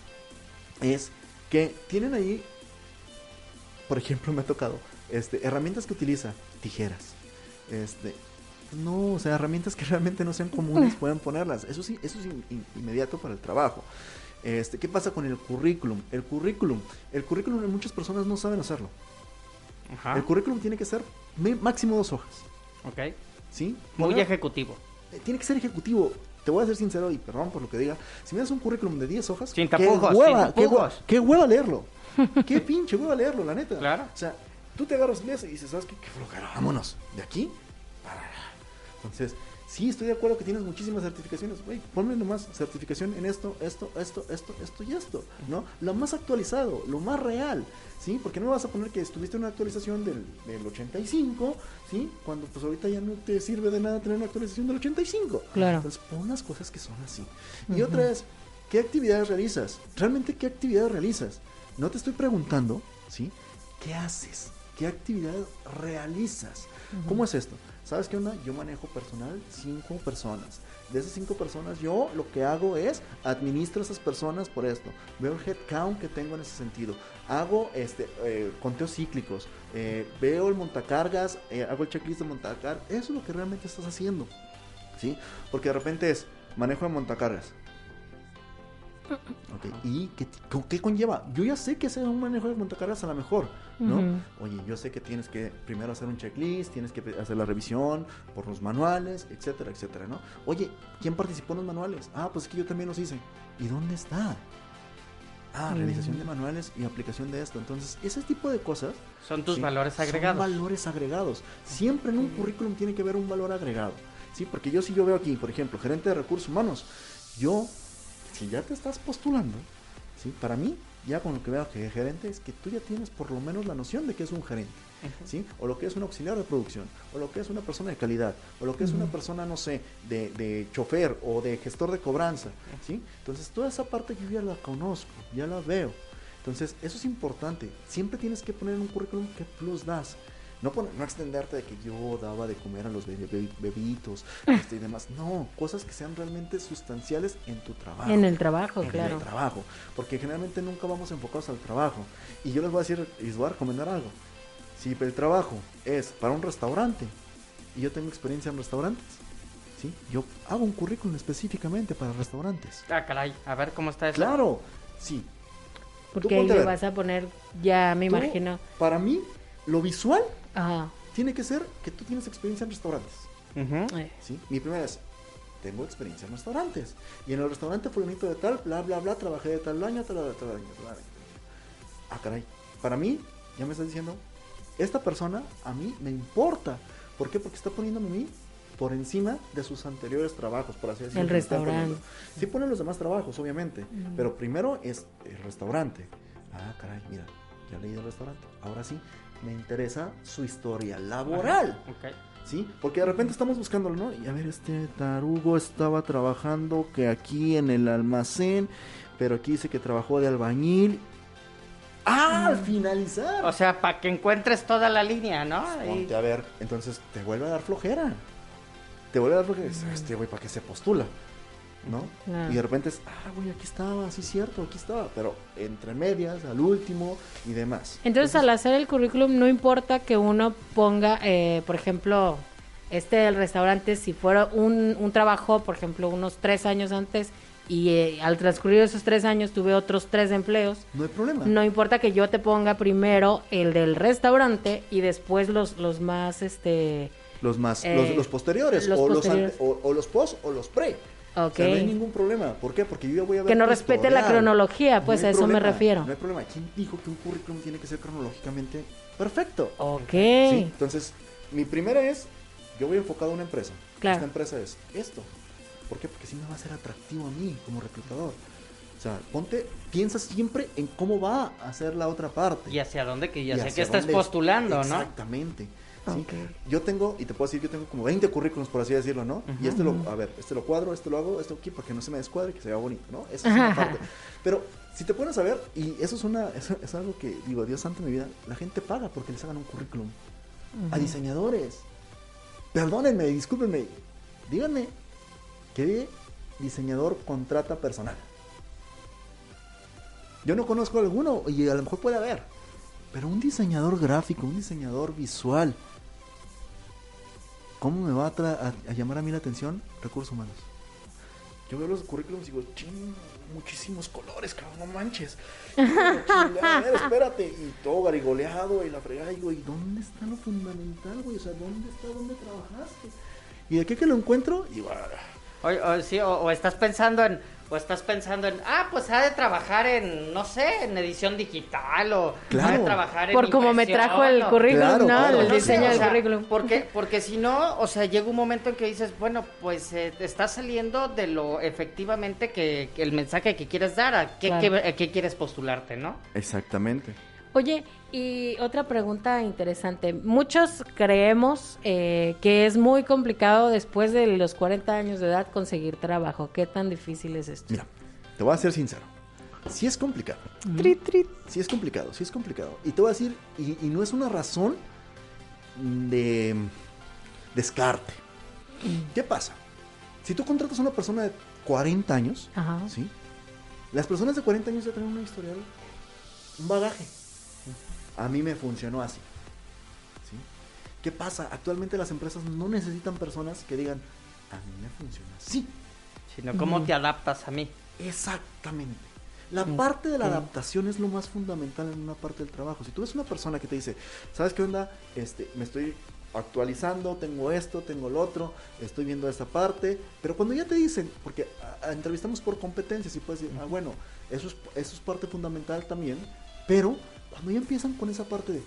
es que tienen ahí, por ejemplo, me ha tocado, este, herramientas que utiliza, tijeras, este, no, o sea, herramientas que realmente no sean comunes pueden ponerlas. Eso sí, eso es in- in- inmediato para el trabajo. Este, ¿qué pasa con el currículum? El currículum, el currículum muchas personas no saben hacerlo. Ajá. El currículum tiene que ser máximo dos hojas, Ok. ¿sí? Muy ejecutivo. eh, tiene que ser ejecutivo. Te voy a ser sincero y perdón por lo que diga. Si me das un currículum de 10 hojas, Sin qué tapujos, hueva, sin qué, hueva, qué hueva leerlo. qué pinche hueva leerlo, la neta. Claro. O sea, tú te agarras lees y dices, ¿sabes qué? Qué flojera, vámonos. De aquí. Entonces, Sí, estoy de acuerdo que tienes muchísimas certificaciones. Güey, ponme nomás certificación en esto, esto, esto, esto, esto y esto, ¿no? Lo más actualizado, lo más real, ¿sí? Porque no me vas a poner que estuviste en una actualización del, del 85, ¿sí? Cuando pues ahorita ya no te sirve de nada tener una actualización del 85. Claro. Entonces, pon las cosas que son así. Y otra es, ¿qué actividades realizas? ¿Realmente qué actividades realizas? No te estoy preguntando, ¿sí? ¿Qué haces? ¿Qué actividad realizas? ¿Cómo es esto? ¿Sabes qué onda? Yo manejo personal cinco personas. De esas cinco personas, yo lo que hago es administro a esas personas por esto. Veo el headcount que tengo en ese sentido. Hago este eh, conteos cíclicos. eh, veo el montacargas. eh, hago el checklist de montacargas. Eso es lo que realmente estás haciendo. ¿Sí? Porque de repente es manejo de montacargas. Ok, ¿Y qué, qué- conlleva? Yo ya sé que hacer un manejo de montacargas a lo mejor, ¿no? Ujú. Oye, yo sé que tienes que primero hacer un checklist, tienes que hacer la revisión por los manuales, etcétera, etcétera, ¿no? Oye, ¿quién participó en los manuales? Ah, pues es que yo también los hice. ¿Y dónde está? Ah, realización de manuales y aplicación de esto. Entonces, ese tipo de cosas Son tus Sí, valores agregados. Son valores agregados. Siempre en un currículum tiene que haber un valor agregado. Sí, porque yo si yo veo aquí, por ejemplo, gerente de recursos humanos, yo, si ya te estás postulando, sí, para mí, ya con lo que veo que gerente es que tú ya tienes por lo menos la noción de que es un gerente, sí, o lo que es un auxiliar de producción, o lo que es una persona de calidad, o lo que es una persona, no sé, de, de chofer o de gestor de cobranza, sí. Entonces toda esa parte yo ya la conozco, ya la veo. Entonces, eso es importante. Siempre tienes que poner en un currículum qué plus das. No, poner- no extenderte de que yo daba de comer a los bebitos este, y demás. No, cosas que sean realmente sustanciales en tu trabajo. En el trabajo, En claro. el trabajo. Porque generalmente nunca vamos enfocados al trabajo. Y yo les voy a decir, y les voy a recomendar algo. Si el trabajo es para un restaurante y yo tengo experiencia en restaurantes, ¿sí? yo hago un currículum específicamente para restaurantes. Ah, caray. A ver cómo está eso. Claro, sí, Porque ahí le vas a poner, ya me imagino. Para mí, lo visual Ajá. tiene que ser que tú tienes experiencia en restaurantes. Eh, ¿sí? Mi primera es, tengo experiencia en restaurantes. Y en el restaurante fulanito de tal, bla, bla, bla, trabajé de tal año, tal, tal, tal año, tal año. Ah, caray. Para mí, ya me estás diciendo, esta persona a mí me importa. ¿Por qué? Porque está poniéndome a mí por encima de sus anteriores trabajos, por así decirlo. El restaurante. Sí ponen los demás trabajos, obviamente, pero primero es el restaurante. Ah, caray, mira, ya leí del restaurante. Ahora sí, me interesa su historia laboral. Ok. ¿Sí? Porque de repente estamos buscándolo, ¿no? Y a ver, este tarugo estaba trabajando que aquí en el almacén, pero aquí dice que trabajó de albañil. ¡Ah! Al finalizar. O sea, para que encuentres toda la línea, ¿no? Y- Ponte a ver, entonces te vuelve a dar flojera. Te vuelve a dar flojera. Este güey, ¿para qué se postula? ¿No? Claro. Y de repente es, ah, güey, aquí estaba, sí, cierto, aquí estaba. Pero entre medias, al último y demás. Entonces, al hacer el currículum, no importa que uno ponga, eh, por ejemplo, este del restaurante, si fuera un, un trabajo, por ejemplo, unos tres años antes, y eh, al transcurrir esos tres años tuve otros tres empleos, No hay problema. no importa que yo te ponga primero el del restaurante y después los, los más, este... Los más, Eh, los, los posteriores, los o, posteriores. Los ante- o, o los post o los pre. Ok. O sea, no hay ningún problema. ¿Por qué? Porque yo ya voy a ver Que no respete la cronología, pues, a eso me refiero. No hay problema. ¿Quién dijo que un currículum tiene que ser cronológicamente perfecto? Ok. ¿Sí? Entonces, mi primera es, yo voy enfocado a una empresa. Claro. Esta empresa es esto. ¿Por qué? Porque sí me va a ser atractivo a mí como reclutador. O sea, ponte, piensa siempre en cómo va a ser la otra parte. Y hacia dónde que ya sé que estás postulando, ¿no? Exactamente. Yo tengo, y te puedo decir que tengo como 20 currículums, por así decirlo, ¿no? Y este lo, a ver, este lo cuadro, este lo hago, esto aquí, para que no se me descuadre, que se vea bonito, ¿no? Esa es una parte. Pero si te pones a ver, y eso es una, eso es algo que, digo, Dios santo de mi vida, la gente paga porque les hagan un currículum. A diseñadores. Perdónenme, discúlpenme. Díganme, ¿qué diseñador contrata personal? Yo no conozco alguno, y a lo mejor puede haber. Pero un diseñador gráfico, un diseñador visual, ¿cómo me va a, tra- a- a llamar a mí la atención? Recursos humanos. Yo veo los currículums y digo, ching, muchísimos colores, cabrón, no manches. Chingada, a ver, espérate. Y todo garigoleado y la fregada. Y digo, ¿y dónde está lo fundamental, güey? O sea, ¿dónde está, dónde trabajaste? Y de qué que lo encuentro, y digo, "Ah, O, o sí, o, o estás pensando en, o estás pensando en, ah, pues ha de trabajar en, no sé, en edición digital o ha de trabajar en Por como me trajo el currículum, Claro, ¿no? claro. El no diseño o del sea, currículum. Porque, porque si no, o sea, llega un momento en que dices, bueno, pues eh, te está saliendo de lo efectivamente que, que el mensaje que quieres dar, a qué, Claro. qué- a qué quieres postularte, ¿no? Exactamente. Oye, y otra pregunta interesante. Muchos creemos eh, que es muy complicado después de los 40 años de edad conseguir trabajo. ¿Qué tan difícil es esto? Mira, te voy a ser sincero. Sí es complicado. Sí es complicado, sí es complicado. Y te voy a decir, y, y no es una razón de descarte. ¿Qué pasa? Si tú contratas a una persona de 40 años, Ajá. ¿sí? Las personas de 40 años ya tienen una historial, un bagaje. A mí me funcionó así. ¿sí? ¿Qué pasa? Actualmente las empresas no necesitan personas que digan, a mí me funciona así. Sino cómo te adaptas a mí. Exactamente. La parte de la adaptación es lo más fundamental en una parte del trabajo. Si tú ves una persona que te dice, ¿sabes qué onda? Este, me estoy actualizando, tengo esto, tengo lo otro, estoy viendo esta parte, pero cuando ya te dicen, porque a- a- entrevistamos por competencias y puedes decir, ah, bueno, eso es, eso es parte fundamental también, pero cuando ya empiezan con esa parte de,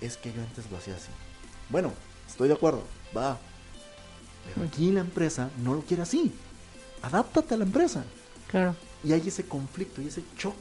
es que yo antes lo hacía así. Bueno, estoy de acuerdo, va, pero aquí la empresa no lo quiere así. Adáptate a la empresa. Claro. Y hay ese conflicto y ese choque,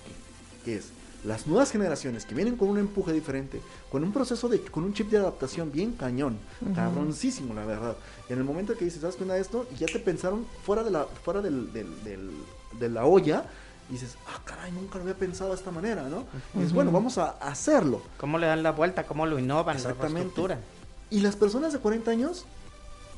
que es las nuevas generaciones que vienen con un empuje diferente, con un proceso de, con un chip de adaptación bien cañón, cabroncísimo la verdad. En el momento que dices, ¿sabes qué onda esto? Y ya te pensaron fuera de la, fuera del, del- del- de la olla, y dices, ah, caray, nunca lo había pensado de esta manera, ¿no? Y dices, bueno, vamos a hacerlo. ¿Cómo le dan la vuelta? ¿Cómo lo innovan? La Exactamente. reestructuran? Y las personas de 40 años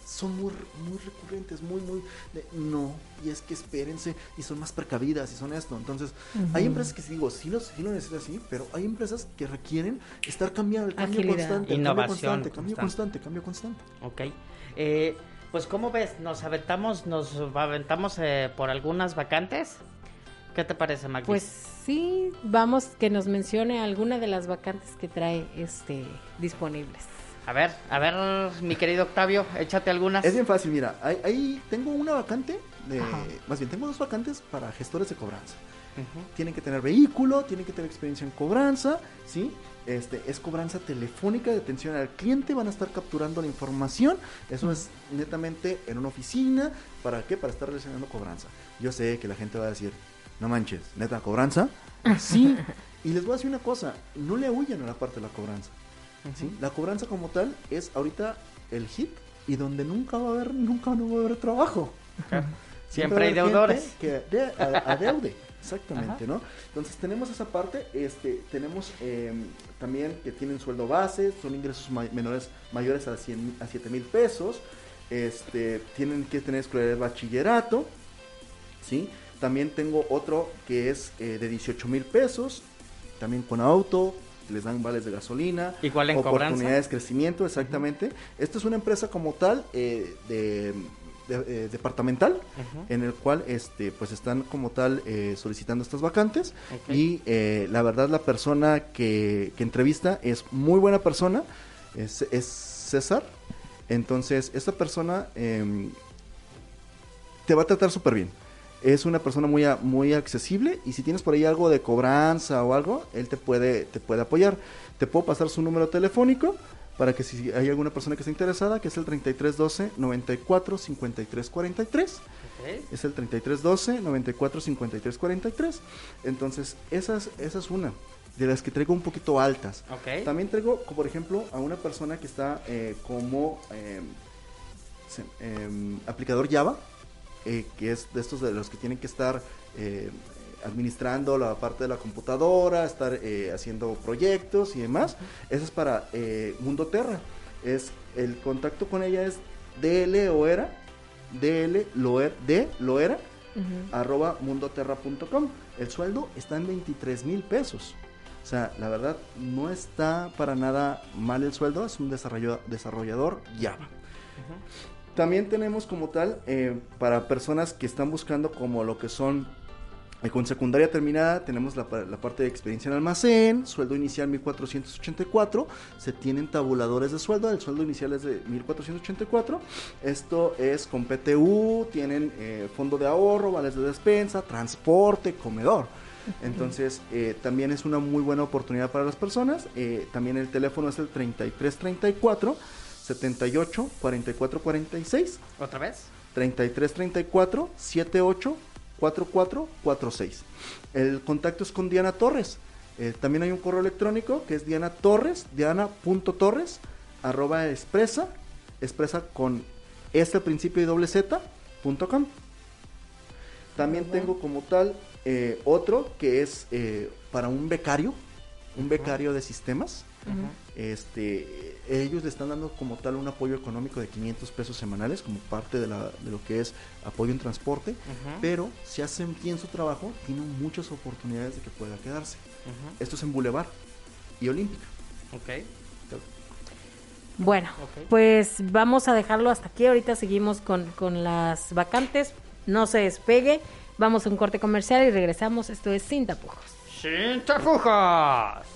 son muy, muy recurrentes, muy, muy... de, no, y es que espérense, y son más precavidas, y son esto. Entonces, hay empresas que sí digo, sí lo, sí lo necesitan así, pero hay empresas que requieren estar cambiando, el cambio Agilidad. constante, Innovación cambio constante, cambio constante. constante, cambio constante. Ok. Eh, pues, ¿cómo ves? ¿Nos aventamos, nos aventamos eh, por algunas vacantes? ¿Qué te parece, Magdi? Pues sí, vamos que nos mencione alguna de las vacantes que trae este disponibles. A ver, a ver, mi querido Octavio, échate algunas. Es bien fácil, mira, ahí, ahí tengo una vacante, de, más bien, tengo dos vacantes para gestores de cobranza. Tienen que tener vehículo, tienen que tener experiencia en cobranza, ¿sí? Este, es cobranza telefónica de atención al cliente, van a estar capturando la información, eso es netamente en una oficina, ¿para qué? Para estar relacionando cobranza. Yo sé que la gente va a decir, no manches, neta, cobranza, sí, y les voy a decir una cosa, no le huyan a la parte de la cobranza, ¿sí? La cobranza como tal es ahorita el hit y donde nunca va a haber, nunca no va a haber trabajo. Siempre hay deudores. Que de- a- adeude, exactamente, ¿no? Entonces tenemos esa parte, este, tenemos eh, también que tienen sueldo base, son ingresos menores mayores a, 100, a 7 mil pesos, este, tienen que tener escolaridad de bachillerato, ¿sí? También tengo otro que es eh, de 18 mil pesos, también con auto, les dan vales de gasolina, Igual en oportunidades cobranza. de crecimiento, exactamente. Esto es una empresa como tal eh, de, de- eh, departamental en el cual este pues están como tal eh, solicitando estas vacantes. Y eh, la verdad la persona que, que entrevista es muy buena persona es, es César. Entonces esta persona em, te va a tratar súper bien es una persona muy, muy accesible y si tienes por ahí algo de cobranza o algo, él te puede, te puede apoyar. Te puedo pasar su número telefónico para que si hay alguna persona que esté interesada, que es el 3312 94 53 43. Ok. Es el 3312 94 53 43. Entonces, esa es, esa es una de las que traigo un poquito altas. También traigo, por ejemplo, a una persona que está eh, como eh, se- em, aplicador Java, eh, que es de estos de los que tienen que estar eh, administrando la parte de la computadora, estar eh, haciendo proyectos y demás. Eso es para eh, Mundo Terra. Es, el contacto con ella es dloera, dl loer, de loera, arroba mundoterra.com. El sueldo está en 23 mil pesos. O sea, la verdad, no está para nada mal el sueldo, es un desarrollador Java. También tenemos como tal, eh, para personas que están buscando como lo que son Eh, Con secundaria terminada tenemos la, pa- la parte de experiencia en almacén, sueldo inicial 1484, se tienen tabuladores de sueldo, el sueldo inicial es de 1484, esto es con PTU, tienen eh, fondo de ahorro, vales de despensa, transporte, comedor. Entonces, eh, también es una muy buena oportunidad para las personas. eh, también el teléfono es el 3334 78 44 46. ¿Otra vez? 3334 78 44 46. El contacto es con Diana Torres. Eh, también hay un correo electrónico que es Diana Torres, diana.torres, arroba expresa, expresa con al principio y doble Z, punto com. También tengo como tal eh, otro que es eh, para un becario, un becario de sistemas. Este, ellos le están dando como tal un apoyo económico de 500 pesos semanales como parte de, la, de lo que es apoyo en transporte, pero si hacen bien su trabajo, tienen muchas oportunidades de que pueda quedarse. Esto es en Boulevard y Olímpica. Ok. Bueno, pues vamos a dejarlo hasta aquí. Ahorita seguimos con, con las vacantes. No se despegue. Vamos a un corte comercial y regresamos. Esto es Sin Tapujos. ¡Sin tapujos!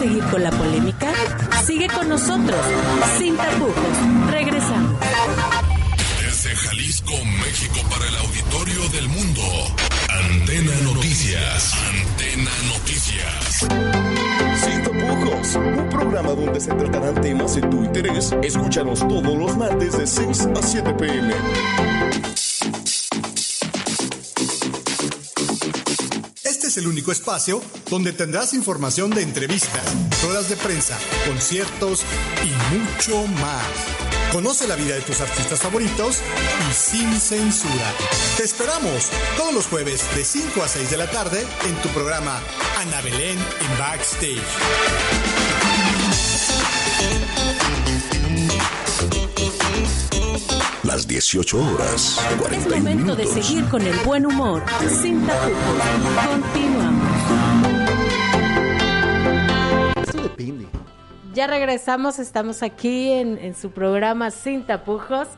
Seguir con la polémica? Sigue con nosotros, sin tapujos. Regresamos. Desde Jalisco, México, para el auditorio del mundo. Antena Noticias. Antena Noticias. Sin tapujos, un programa donde se tratarán temas de tu interés. Escúchanos todos los martes de 6 a 7 pm. El único espacio donde tendrás información de entrevistas, ruedas de prensa, conciertos y mucho más. Conoce la vida de tus artistas favoritos y sin censura. Te esperamos todos los jueves de 5 a 6 de la tarde en tu programa Ana Belén en Backstage. Las 18 horas, Es 40 momento de minutos. seguir con el buen humor, sin tapujos. Continuamos. Esto depende. Ya regresamos, estamos aquí en, en su programa Sin Tapujos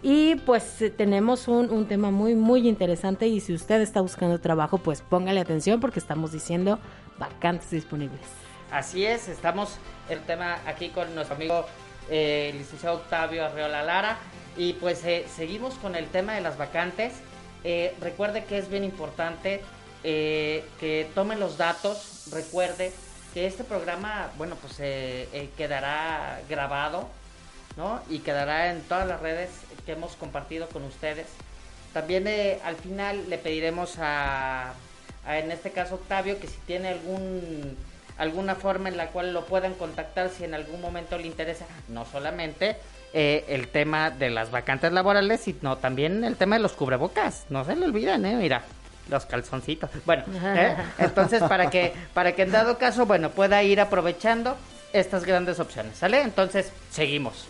y pues eh, tenemos un, un tema muy muy interesante y si usted está buscando trabajo pues póngale atención porque estamos diciendo vacantes disponibles. Así es, estamos el tema aquí con nuestro amigo eh, licenciado Octavio Arreola Lara y pues eh, seguimos con el tema de las vacantes. Eh, recuerde que es bien importante eh, que tome los datos, recuerde que este programa, bueno, pues quedará grabado, ¿no? Y quedará en todas las redes que hemos compartido con ustedes. También al final le pediremos a, en este caso Octavio, que si tiene algún alguna forma en la cual lo puedan contactar si en algún momento le interesa, no solamente eh, el tema de las vacantes laborales, sino también el tema de los cubrebocas. No se le olviden, ¿eh? Mira, los calzoncitos. Bueno, ¿eh? entonces para que, para que en dado caso, bueno, pueda ir aprovechando estas grandes opciones, ¿sale? Entonces, seguimos.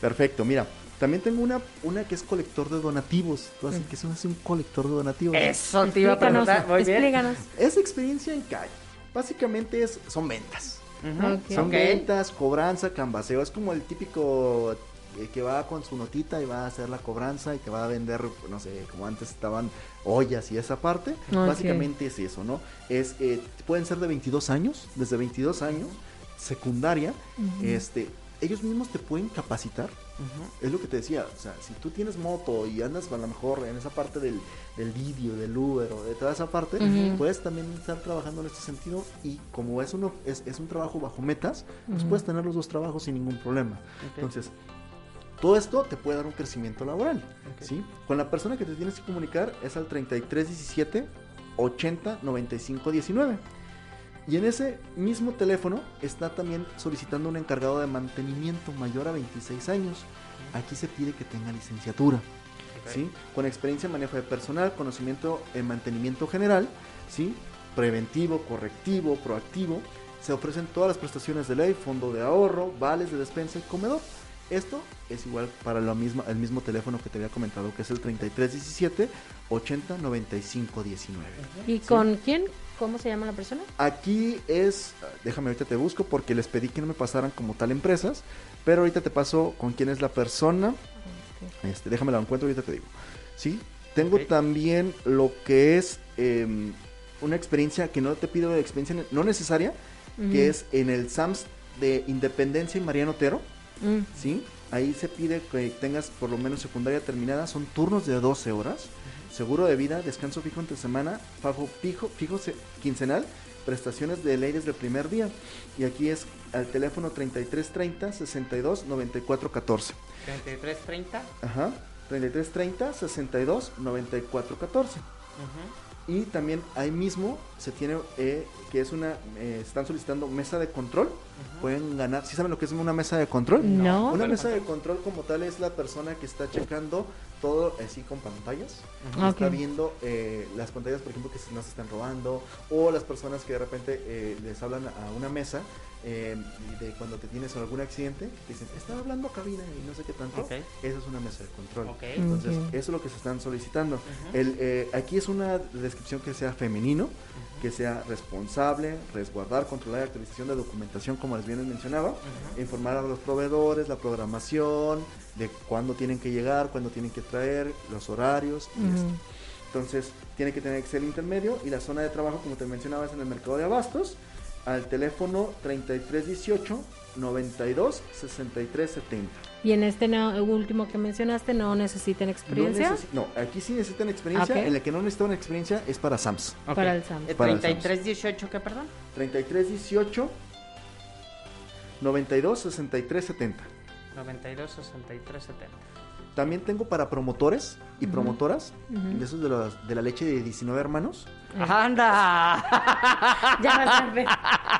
Perfecto, mira. También tengo una, una que es colector de donativos. Tú haces que eso es un colector de donativos. Eso te iba a preguntar. Muy bien. explícanos. Es experiencia en calle. Básicamente es, son ventas. Ok. Son ventas, cobranza, cambaseo. Es como el típico eh, que va con su notita y va a hacer la cobranza y que va a vender, no sé, como antes estaban ollas y esa parte. Básicamente es eso, ¿no? Es, eh, pueden ser de 22 años, desde 22 años, secundaria. este Ellos mismos te pueden capacitar. Es lo que te decía, o sea, si tú tienes moto y andas a lo mejor en esa parte del, del vídeo, del Uber o de toda esa parte, puedes también estar trabajando en este sentido y como es, uno, es, es un trabajo bajo metas, pues puedes tener los dos trabajos sin ningún problema. Entonces, todo esto te puede dar un crecimiento laboral, ¿sí? Con la persona que te tienes que comunicar es al 3317 80 95 19. Y en ese mismo teléfono está también solicitando un encargado de mantenimiento mayor a 26 años. Aquí se pide que tenga licenciatura, ¿sí? Con experiencia en manejo de personal, conocimiento en mantenimiento general, ¿sí? Preventivo, correctivo, proactivo. Se ofrecen todas las prestaciones de ley, fondo de ahorro, vales de despensa y comedor. Esto es igual para lo mismo, el mismo teléfono que te había comentado, que es el 3317 80 95 19. ¿Y con quién? ¿Cómo se llama la persona? Aquí es, déjame ahorita te busco porque les pedí que no me pasaran como tal empresas, pero ahorita te paso con quién es la persona. Este, déjame la encuentro ahorita te digo. Sí, tengo Ok. también lo que es em, una experiencia que no te pido de experiencia no necesaria, que es en el SAMS de Independencia y Mariano Otero. Mm. ¿sí? Ahí se pide que tengas por lo menos secundaria terminada, son turnos de 12 horas, seguro de vida, descanso fijo entre semana, pago fijo, fijo se- quincenal, prestaciones de ley desde el primer día. Y aquí es al teléfono 3330 62 94 14. 3330. Ajá, 3330 62 94 14. Y también ahí mismo se tiene eh, que es una, eh, están solicitando mesa de control. Pueden ganar, ¿sí saben lo que es una mesa de control? No. Una mesa de control como tal es la persona que está checando todo así con pantallas. Está viendo eh, las pantallas, por ejemplo, que se- no se están robando. O las personas que de repente eh, les hablan a una mesa eh, de cuando te tienes algún accidente. Que dicen, estaba hablando a cabina y no sé qué tanto. Ok. Esa es una mesa de control. Ok. Entonces, eso es lo que se están solicitando. El, eh, aquí es una descripción que sea femenino, que sea responsable, resguardar, controlar la actualización de documentación, como les bien mencionaba, informar a los proveedores, la programación, de cuándo tienen que llegar, cuándo tienen que traer, los horarios y esto. Entonces, tiene que tener Excel intermedio y la zona de trabajo, como te mencionaba, es en el mercado de abastos, al teléfono 3318 92 63 70. Y en este no- último que mencionaste no necesitan experiencia No, necesi- no, aquí sí necesitan experiencia. Ok. En la que no necesitan experiencia es para SAMS. para el SAM. Eh, Para el 3318, ¿qué, perdón? 3318 92 63 70. 92 63 70. También tengo para promotores y promotoras, de esos de, los- de la leche de 19 hermanos. ¡Anda! Ya ver.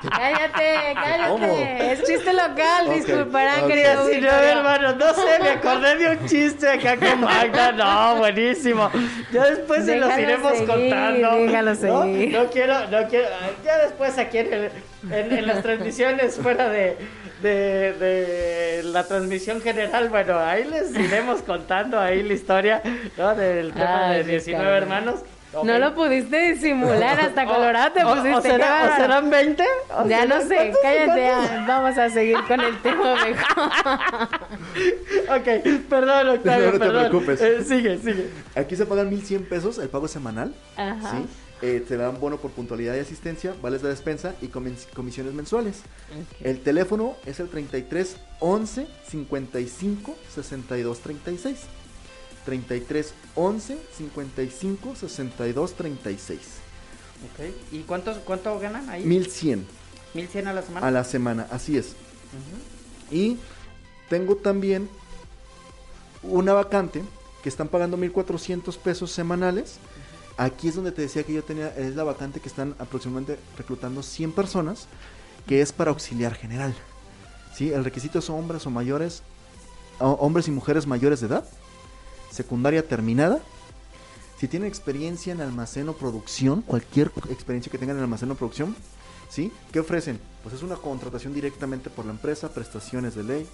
Cállate, cállate. ¿Cómo? Es chiste local, disculparán, ok. querido Sí, no, auditorio. hermano, no sé, me acordé de un chiste acá con Magda. No, buenísimo. Ya después se los iremos seguir, contando. déjalo ¿no? seguir. No quiero, no quiero. Ya después aquí en, el- en- en las transmisiones fuera de, de, de la transmisión general, bueno, ahí les iremos contando ahí la historia ¿no? del tema Ay, de 19 Ricardo. hermanos. No lo pudiste disimular, hasta colorado te o- pusiste. o será- serán 20? ¿O Ya no sé, cállate, vamos a seguir con el tema mejor. Ok, perdón, Octavio, No te perdón. preocupes. Eh, sigue, sigue. Aquí se pagan 1100 pesos el pago semanal. Ajá. ¿sí? Eh, te dan bono por puntualidad y asistencia, vales de despensa y comis- comisiones mensuales. El teléfono es el 33 11 55 62 36. 33 11 55 62 36. Ok, ¿y cuántos, cuánto ganan ahí? 1100 1100 a la semana. a la semana, así es. Y tengo también una vacante que están pagando 1400 pesos semanales. Aquí es donde te decía que yo tenía, es la vacante que están aproximadamente reclutando 100 personas, que es para auxiliar general. ¿Sí? El requisito son hombres o mayores, hombres y mujeres mayores de edad, secundaria terminada. Si tienen experiencia en almacén o producción, cualquier experiencia que tengan en almacén o producción, ¿sí? ¿Qué ofrecen? Pues es una contratación directamente por la empresa, prestaciones de ley,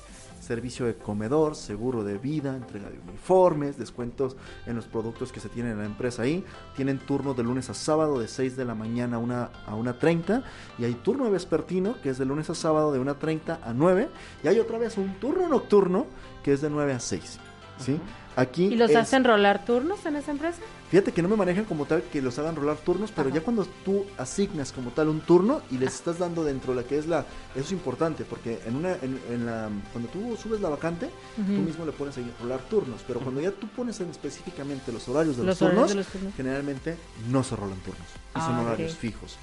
servicio de comedor, seguro de vida, entrega de uniformes, descuentos en los productos que se tienen en la empresa ahí. Tienen turno de lunes a sábado de 6 de la mañana a 1 a 1.30 y hay turno vespertino que es de lunes a sábado de 1.30 a 9 y hay otra vez un turno nocturno que es de 9 a 6. ¿sí? Aquí ¿Y los es- hacen rolar turnos en esa empresa? Fíjate que no me manejan como tal que los hagan rolar turnos, pero ya cuando tú asignas como tal un turno y les estás dando dentro de la que es la... Eso es importante, porque en una en, en la cuando tú subes la vacante, tú mismo le pones ahí rolar turnos, pero cuando ya tú pones en específicamente los horarios de los, Los horarios turnos, de los turnos. generalmente no se rolan turnos, y son Ah, horarios fijos.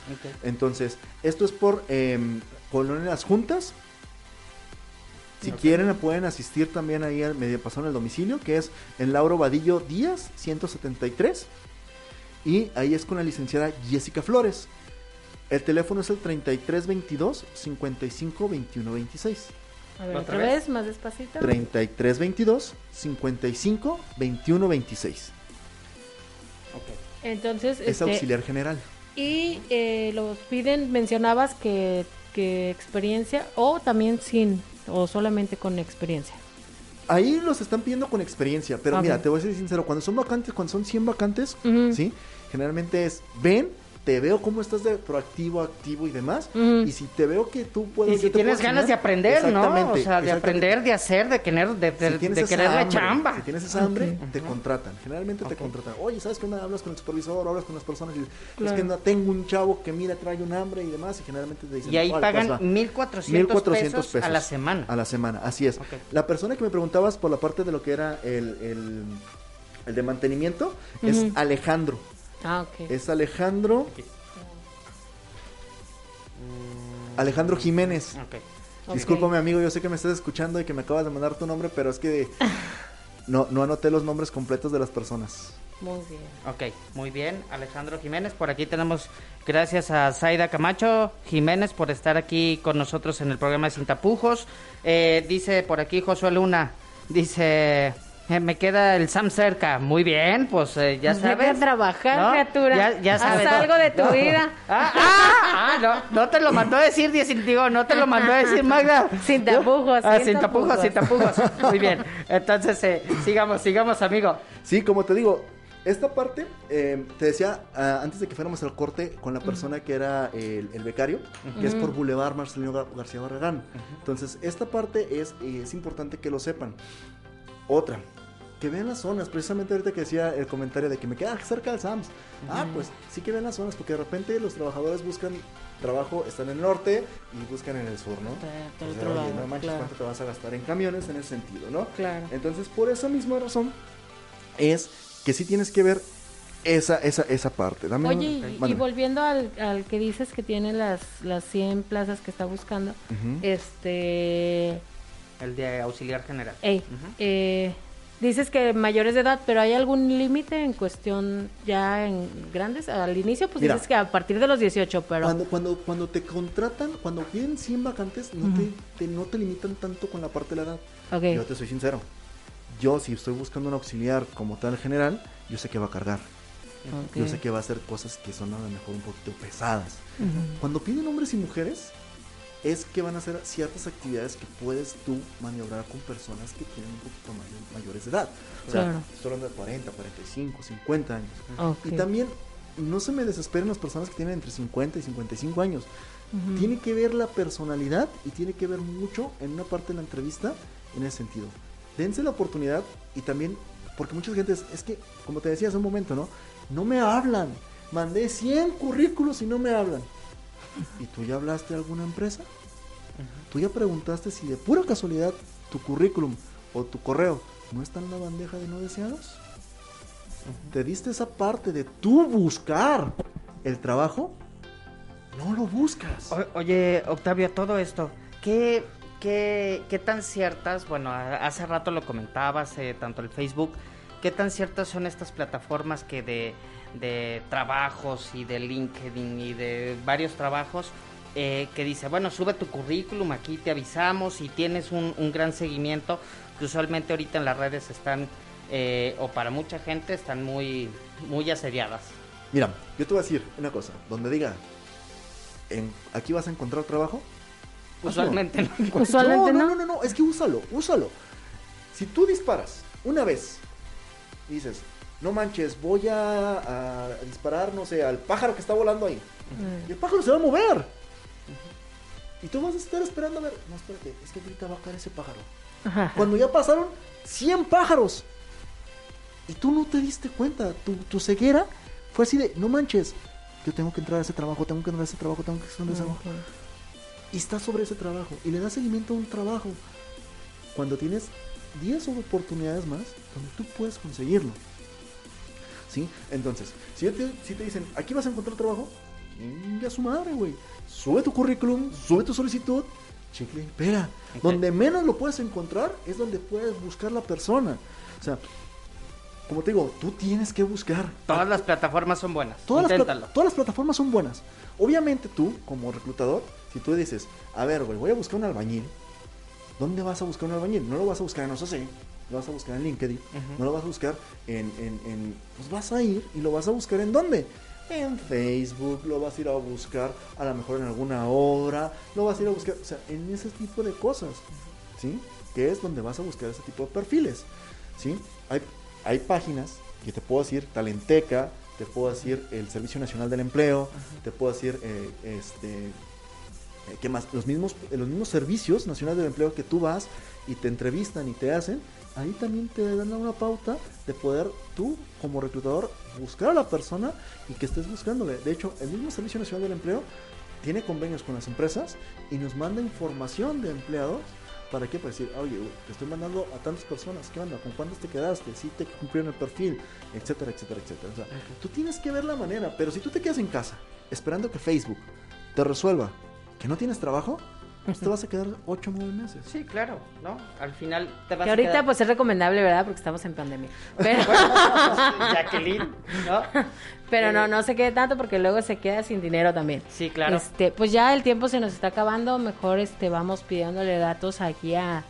Entonces, esto es por eh, colonias juntas. Si quieren, pueden asistir también ahí al medio pasado en el domicilio, que es en Lauro Vadillo Díaz, 173. Y ahí es con la licenciada Jessica Flores. El teléfono es el 3322 55 21 26. A ver, ¿Otra otra vez? vez, más despacito. 3322 55 21 26. Entonces, Es este, auxiliar general. y eh, los piden, mencionabas que, que experiencia o también sin, o solamente con experiencia. Ahí los están pidiendo con experiencia, pero mira, te voy a ser sincero, cuando son vacantes, cuando son 100 vacantes. ¿sí? Generalmente es, ven, te veo cómo estás de proactivo, activo y demás. Y si te veo que tú puedes. Y si tienes ganas enseñar. de aprender, ¿no? O sea, de aprender, de hacer, de querer, de, de, Si de querer la hambre, chamba. Si tienes esa hambre, te contratan. Generalmente te contratan. Oye, ¿sabes qué onda? Hablas con el supervisor, hablas con las personas. Y, Es Claro. que no, tengo un chavo que mira, trae un hambre y demás. Y generalmente te dicen. Y ahí "Órale, pagan pues, va". 1.400 1400 pesos, a la semana. A la semana, así es. La persona que me preguntabas por la parte de lo que era el, el, el de mantenimiento es. Alejandro. Ah, ok. Es Alejandro. Alejandro Jiménez. Ok. Ok. Discúlpame, amigo, yo sé que me estás escuchando y que me acabas de mandar tu nombre, pero es que no, no anoté los nombres completos de las personas. Muy bien. Ok, muy bien, Alejandro Jiménez. Por aquí tenemos, gracias a Zaida Camacho Jiménez por estar aquí con nosotros en el programa de Sin Tapujos. Eh, dice por aquí Josué Luna, dice, "Eh, me queda el Sam cerca. Muy bien, pues eh, ya sabes. trabajar, ¿no? criatura. Ya, ya Haz sabes. algo de tu No. vida. Ah, ah, ah, no, no te lo mandó a decir, diez- digo, no te lo mandó a decir Magda. Sin tapujos, Ah, sin sin tapujos, sin tapujos. Muy bien. Entonces, eh, sigamos, sigamos, amigo. Sí, como te digo, esta parte, eh, te decía antes de que fuéramos al corte con la persona que era el, el becario, que es por Boulevard Marcelino Gar- García Barragán. Entonces, esta parte es, es importante que lo sepan. Otra, que vean las zonas, precisamente ahorita que decía el comentario de que me queda cerca del SAMS. Ah, pues sí que vean las zonas, porque de repente los trabajadores buscan trabajo, están en el norte y buscan en el sur, ¿no? Del O sea, otro oye, lado, no manches, claro. ¿cuánto te vas a gastar en camiones en ese sentido, no? Claro. Entonces, por esa misma razón, es que sí tienes que ver esa, esa, esa parte. Dame un- Oye, y, y volviendo al, al que dices que tiene las, las 100 plazas que está buscando, este... El de auxiliar general. ey, Ujú. eh, dices que mayores de edad, pero ¿hay algún límite en cuestión ya en grandes? Al inicio, pues Mira. dices que a partir de los 18, pero... Cuando, cuando, cuando te contratan, cuando piden 100 vacantes, no, te, te- no te limitan tanto con la parte de la edad. Ok. Yo te soy sincero. Yo, si estoy buscando un auxiliar como tal general, yo sé que va a cargar. ok. Yo sé que va a hacer cosas que son a lo mejor un poquito pesadas. Cuando piden hombres y mujeres, es que van a hacer ciertas actividades que puedes tú maniobrar con personas que tienen un poquito mayor- mayores de edad. O sea, Claro. estoy hablando de 40, 45, 50 años. Y también no se me desesperen las personas que tienen entre 50 y 55 años. Tiene que ver la personalidad y tiene que ver mucho en una parte de la entrevista en ese sentido. Dense la oportunidad y también, porque mucha gente es, es que, como te decía hace un momento, ¿no? No me hablan. Mandé 100 currículos y no me hablan. ¿Y tú ya hablaste a alguna empresa? ¿Tú ya preguntaste si de pura casualidad tu currículum o tu correo no está en la bandeja de no deseados? ¿Te diste esa parte de tú buscar el trabajo? No lo buscas. O- oye, Octavio, todo esto, ¿qué, qué, qué tan ciertas, bueno, hace rato lo comentabas, eh, tanto el Facebook, qué tan ciertas son estas plataformas que de, de trabajos y de LinkedIn y de varios trabajos eh, que dice, bueno, sube tu currículum, aquí te avisamos y tienes un, un gran seguimiento, que usualmente ahorita en las redes están, eh, o para mucha gente, están muy, muy asediadas. Mira, yo te voy a decir una cosa. Donde diga, en, aquí vas a encontrar trabajo. Usualmente no. Usualmente no, no. no, no, no, es que úsalo, úsalo. Si tú disparas una vez y dices, no manches, voy a, a disparar, no sé, al pájaro que está volando ahí. Y el pájaro se va a mover. Y tú vas a estar esperando a ver, no, espérate, es que ahorita va a caer ese pájaro. Ajá. Cuando ya pasaron 100 pájaros. Y tú no te diste cuenta. Tu, tu ceguera fue así de, no manches, yo tengo que entrar a ese trabajo, tengo que entrar a ese trabajo, tengo que entrar a ese trabajo. Y estás sobre ese trabajo. Y le das seguimiento a un trabajo. Cuando tienes 10 oportunidades más, donde tú puedes conseguirlo. ¿Sí? Entonces, si te, si te dicen, aquí vas a encontrar trabajo, ya su madre, güey. Sube tu currículum, sube tu solicitud, chicle pega. Donde menos lo puedes encontrar es donde puedes buscar la persona. O sea, como te digo, tú tienes que buscar. Todas las plataformas son buenas. Todas las, Inténtalo. todas las plataformas son buenas. Obviamente tú, como reclutador, si tú dices, a ver, güey, voy a buscar un albañil, ¿dónde vas a buscar un albañil? No lo vas a buscar en OCC, lo vas a buscar en LinkedIn, no lo vas a buscar en, en, en- Pues vas a ir y lo vas a buscar en dónde? En Facebook, lo vas a ir a buscar a lo mejor en alguna obra, lo vas a ir a buscar, o sea, en ese tipo de cosas, ¿sí? Que es donde vas a buscar ese tipo de perfiles, ¿sí? Hay, hay páginas que te puedo decir, Talenteca, te puedo decir el Servicio Nacional del Empleo, te puedo decir eh, este eh, ¿qué más? Los mismos, los mismos servicios nacionales del empleo que tú vas y te entrevistan y te hacen, ahí también te dan una pauta de poder tú, como reclutador, buscar a la persona y que estés buscándole. De hecho, el mismo Servicio Nacional del Empleo tiene convenios con las empresas y nos manda información de empleados. ¿Para qué? Para decir, oye, te estoy mandando a tantas personas, ¿qué onda? ¿Con cuántas te quedaste? ¿Sí te cumplieron el perfil? Etcétera, etcétera, etcétera. O sea, tú tienes que ver la manera, pero si tú te quedas en casa esperando que Facebook te resuelva que no tienes trabajo, pues te vas a quedar 8 o 9 meses. Sí, claro, ¿no? Al final te vas Que a ahorita quedar- pues es recomendable, ¿verdad? Porque estamos en pandemia. Pero, Jacqueline, ¿no? pero no, no se quede tanto porque luego se queda sin dinero también. Sí, claro. Este, pues ya el tiempo se nos está acabando, mejor este vamos pidiéndole datos aquí a,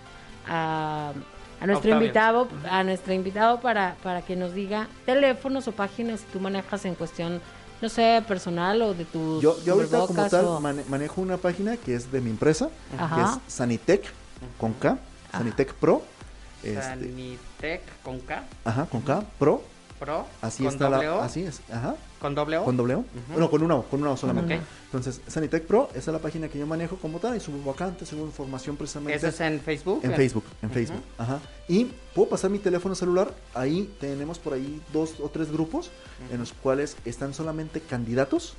a, a nuestro Octavio. invitado, a nuestro invitado para, para que nos diga teléfonos o páginas si tú manejas en cuestión, no sé, personal o de tus Yo, yo ahorita como tal o- mane- manejo una página que es de mi empresa, Ajá. que es Sanitec, con K, Sanitec Pro. Este, Sanitec con K, ajá, con K, Pro. Pro, Así con está doble la... Así es, ajá. Con doble O. ¿Con doble O? No, con una O, con una O solamente. Ok. Entonces, Sanitec Pro, esa es la página que yo manejo como tal y subo vacantes, subo información precisamente. ¿Eso es en Facebook? En Facebook, en Facebook, ajá. Y puedo pasar mi teléfono celular, ahí tenemos por ahí dos o tres grupos en los cuales están solamente candidatos.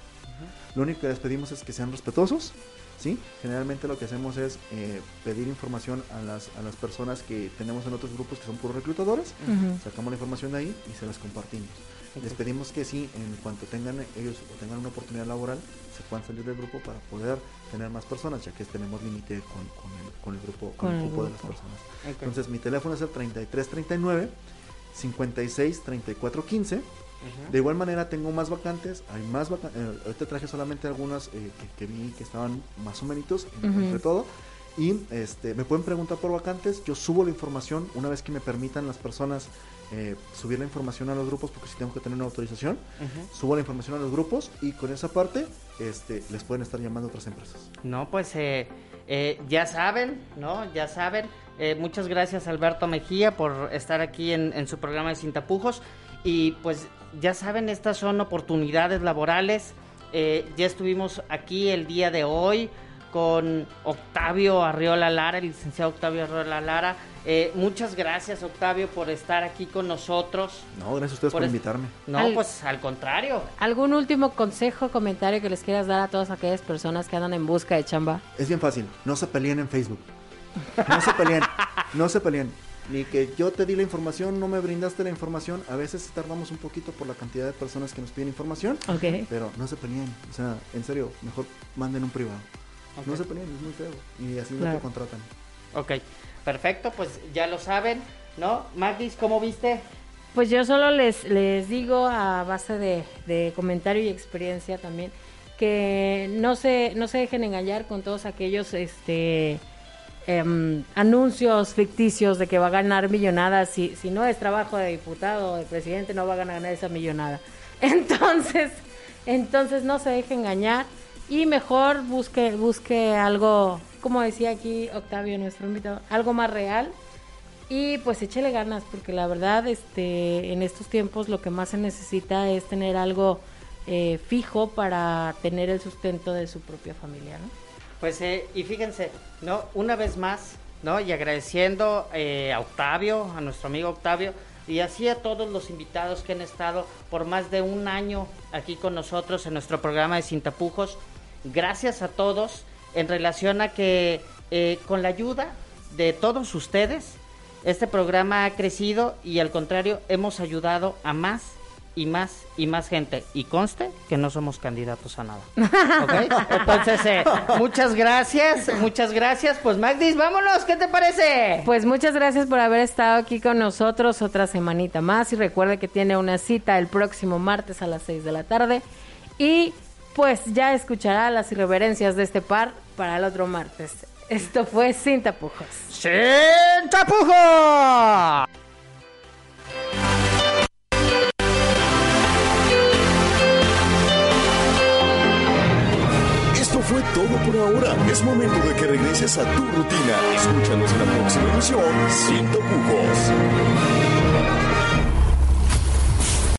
Lo único que les pedimos es que sean respetuosos, ¿sí? Generalmente lo que hacemos es eh, pedir información a las, a las personas que tenemos en otros grupos que son puros reclutadores, sacamos la información de ahí y se las compartimos. Les pedimos que sí, en cuanto tengan ellos o tengan una oportunidad laboral, se puedan salir del grupo para poder tener más personas, ya que tenemos límite con, con el, con el grupo, con Con el el grupo de las personas. Entonces mi teléfono es el 3339 56 34 15. De igual manera tengo más vacantes, hay más vacantes, ahorita traje solamente algunas eh, que, que vi que estaban más o menos entre todo. Y este, me pueden preguntar por vacantes, yo subo la información una vez que me permitan las personas eh, subir la información a los grupos, porque si tengo que tener una autorización, subo la información a los grupos y con esa parte este, les pueden estar llamando otras empresas. No, pues eh, eh, ya saben, ¿no? Ya saben. Eh, muchas gracias Alberto Mejía por estar aquí en, en su programa de Sin Tapujos. Y pues ya saben, estas son oportunidades laborales. Eh, ya estuvimos aquí el día de hoy con Octavio Arriola Lara, el licenciado Octavio Arriola Lara. Eh, muchas gracias Octavio por estar aquí con nosotros. No, gracias a ustedes Por invitarme. No, Al- pues al contrario. ¿Algún último consejo, comentario que les quieras dar a todas aquellas personas que andan en busca de chamba? Es bien fácil, no se peleen en Facebook. No se peleen, no se peleen. Ni que yo te di la información, no me brindaste la información. A veces tardamos un poquito por la cantidad de personas que nos piden información, Ok. pero no se peleen. O sea, en serio, mejor manden un privado. No se peleen, es muy feo. Y así no Claro. te contratan. Ok, perfecto, pues ya lo saben, ¿no? Magdis, ¿cómo viste? Pues yo solo les, les digo a base de, de comentario y experiencia también que no se, no se dejen engañar con todos aquellos este em, anuncios ficticios de que va a ganar millonadas. Si, si no es trabajo de diputado o de presidente, no va a ganar esa millonada. Entonces, entonces no se deje engañar y mejor busque, busque algo, como decía aquí Octavio, nuestro invitado, algo más real y pues échele ganas, porque la verdad, este, en estos tiempos lo que más se necesita es tener algo eh, fijo para tener el sustento de su propia familia, ¿no? Pues, eh, y fíjense, ¿no? Una vez más, ¿no? Y agradeciendo eh, a Octavio, a nuestro amigo Octavio, y así a todos los invitados que han estado por más de un año aquí con nosotros en nuestro programa de Sin Tapujos. Gracias a todos en relación a que eh, con la ayuda de todos ustedes, este programa ha crecido y al contrario, hemos ayudado a más y más y más gente. Y conste que no somos candidatos a nada. ¿Ok? Entonces, eh, muchas gracias, muchas gracias. Pues Magdis, vámonos, ¿qué te parece? Pues muchas gracias por haber estado aquí con nosotros otra semanita más y recuerde que tiene una cita el próximo martes a las 6 de la tarde y pues ya escuchará las irreverencias de este par para el otro martes. Esto fue Sin Tapujos. ¡Sin tapujos! Fue todo por ahora. Es momento de que regreses a tu rutina. Escúchanos en la próxima emisión sin tapujos.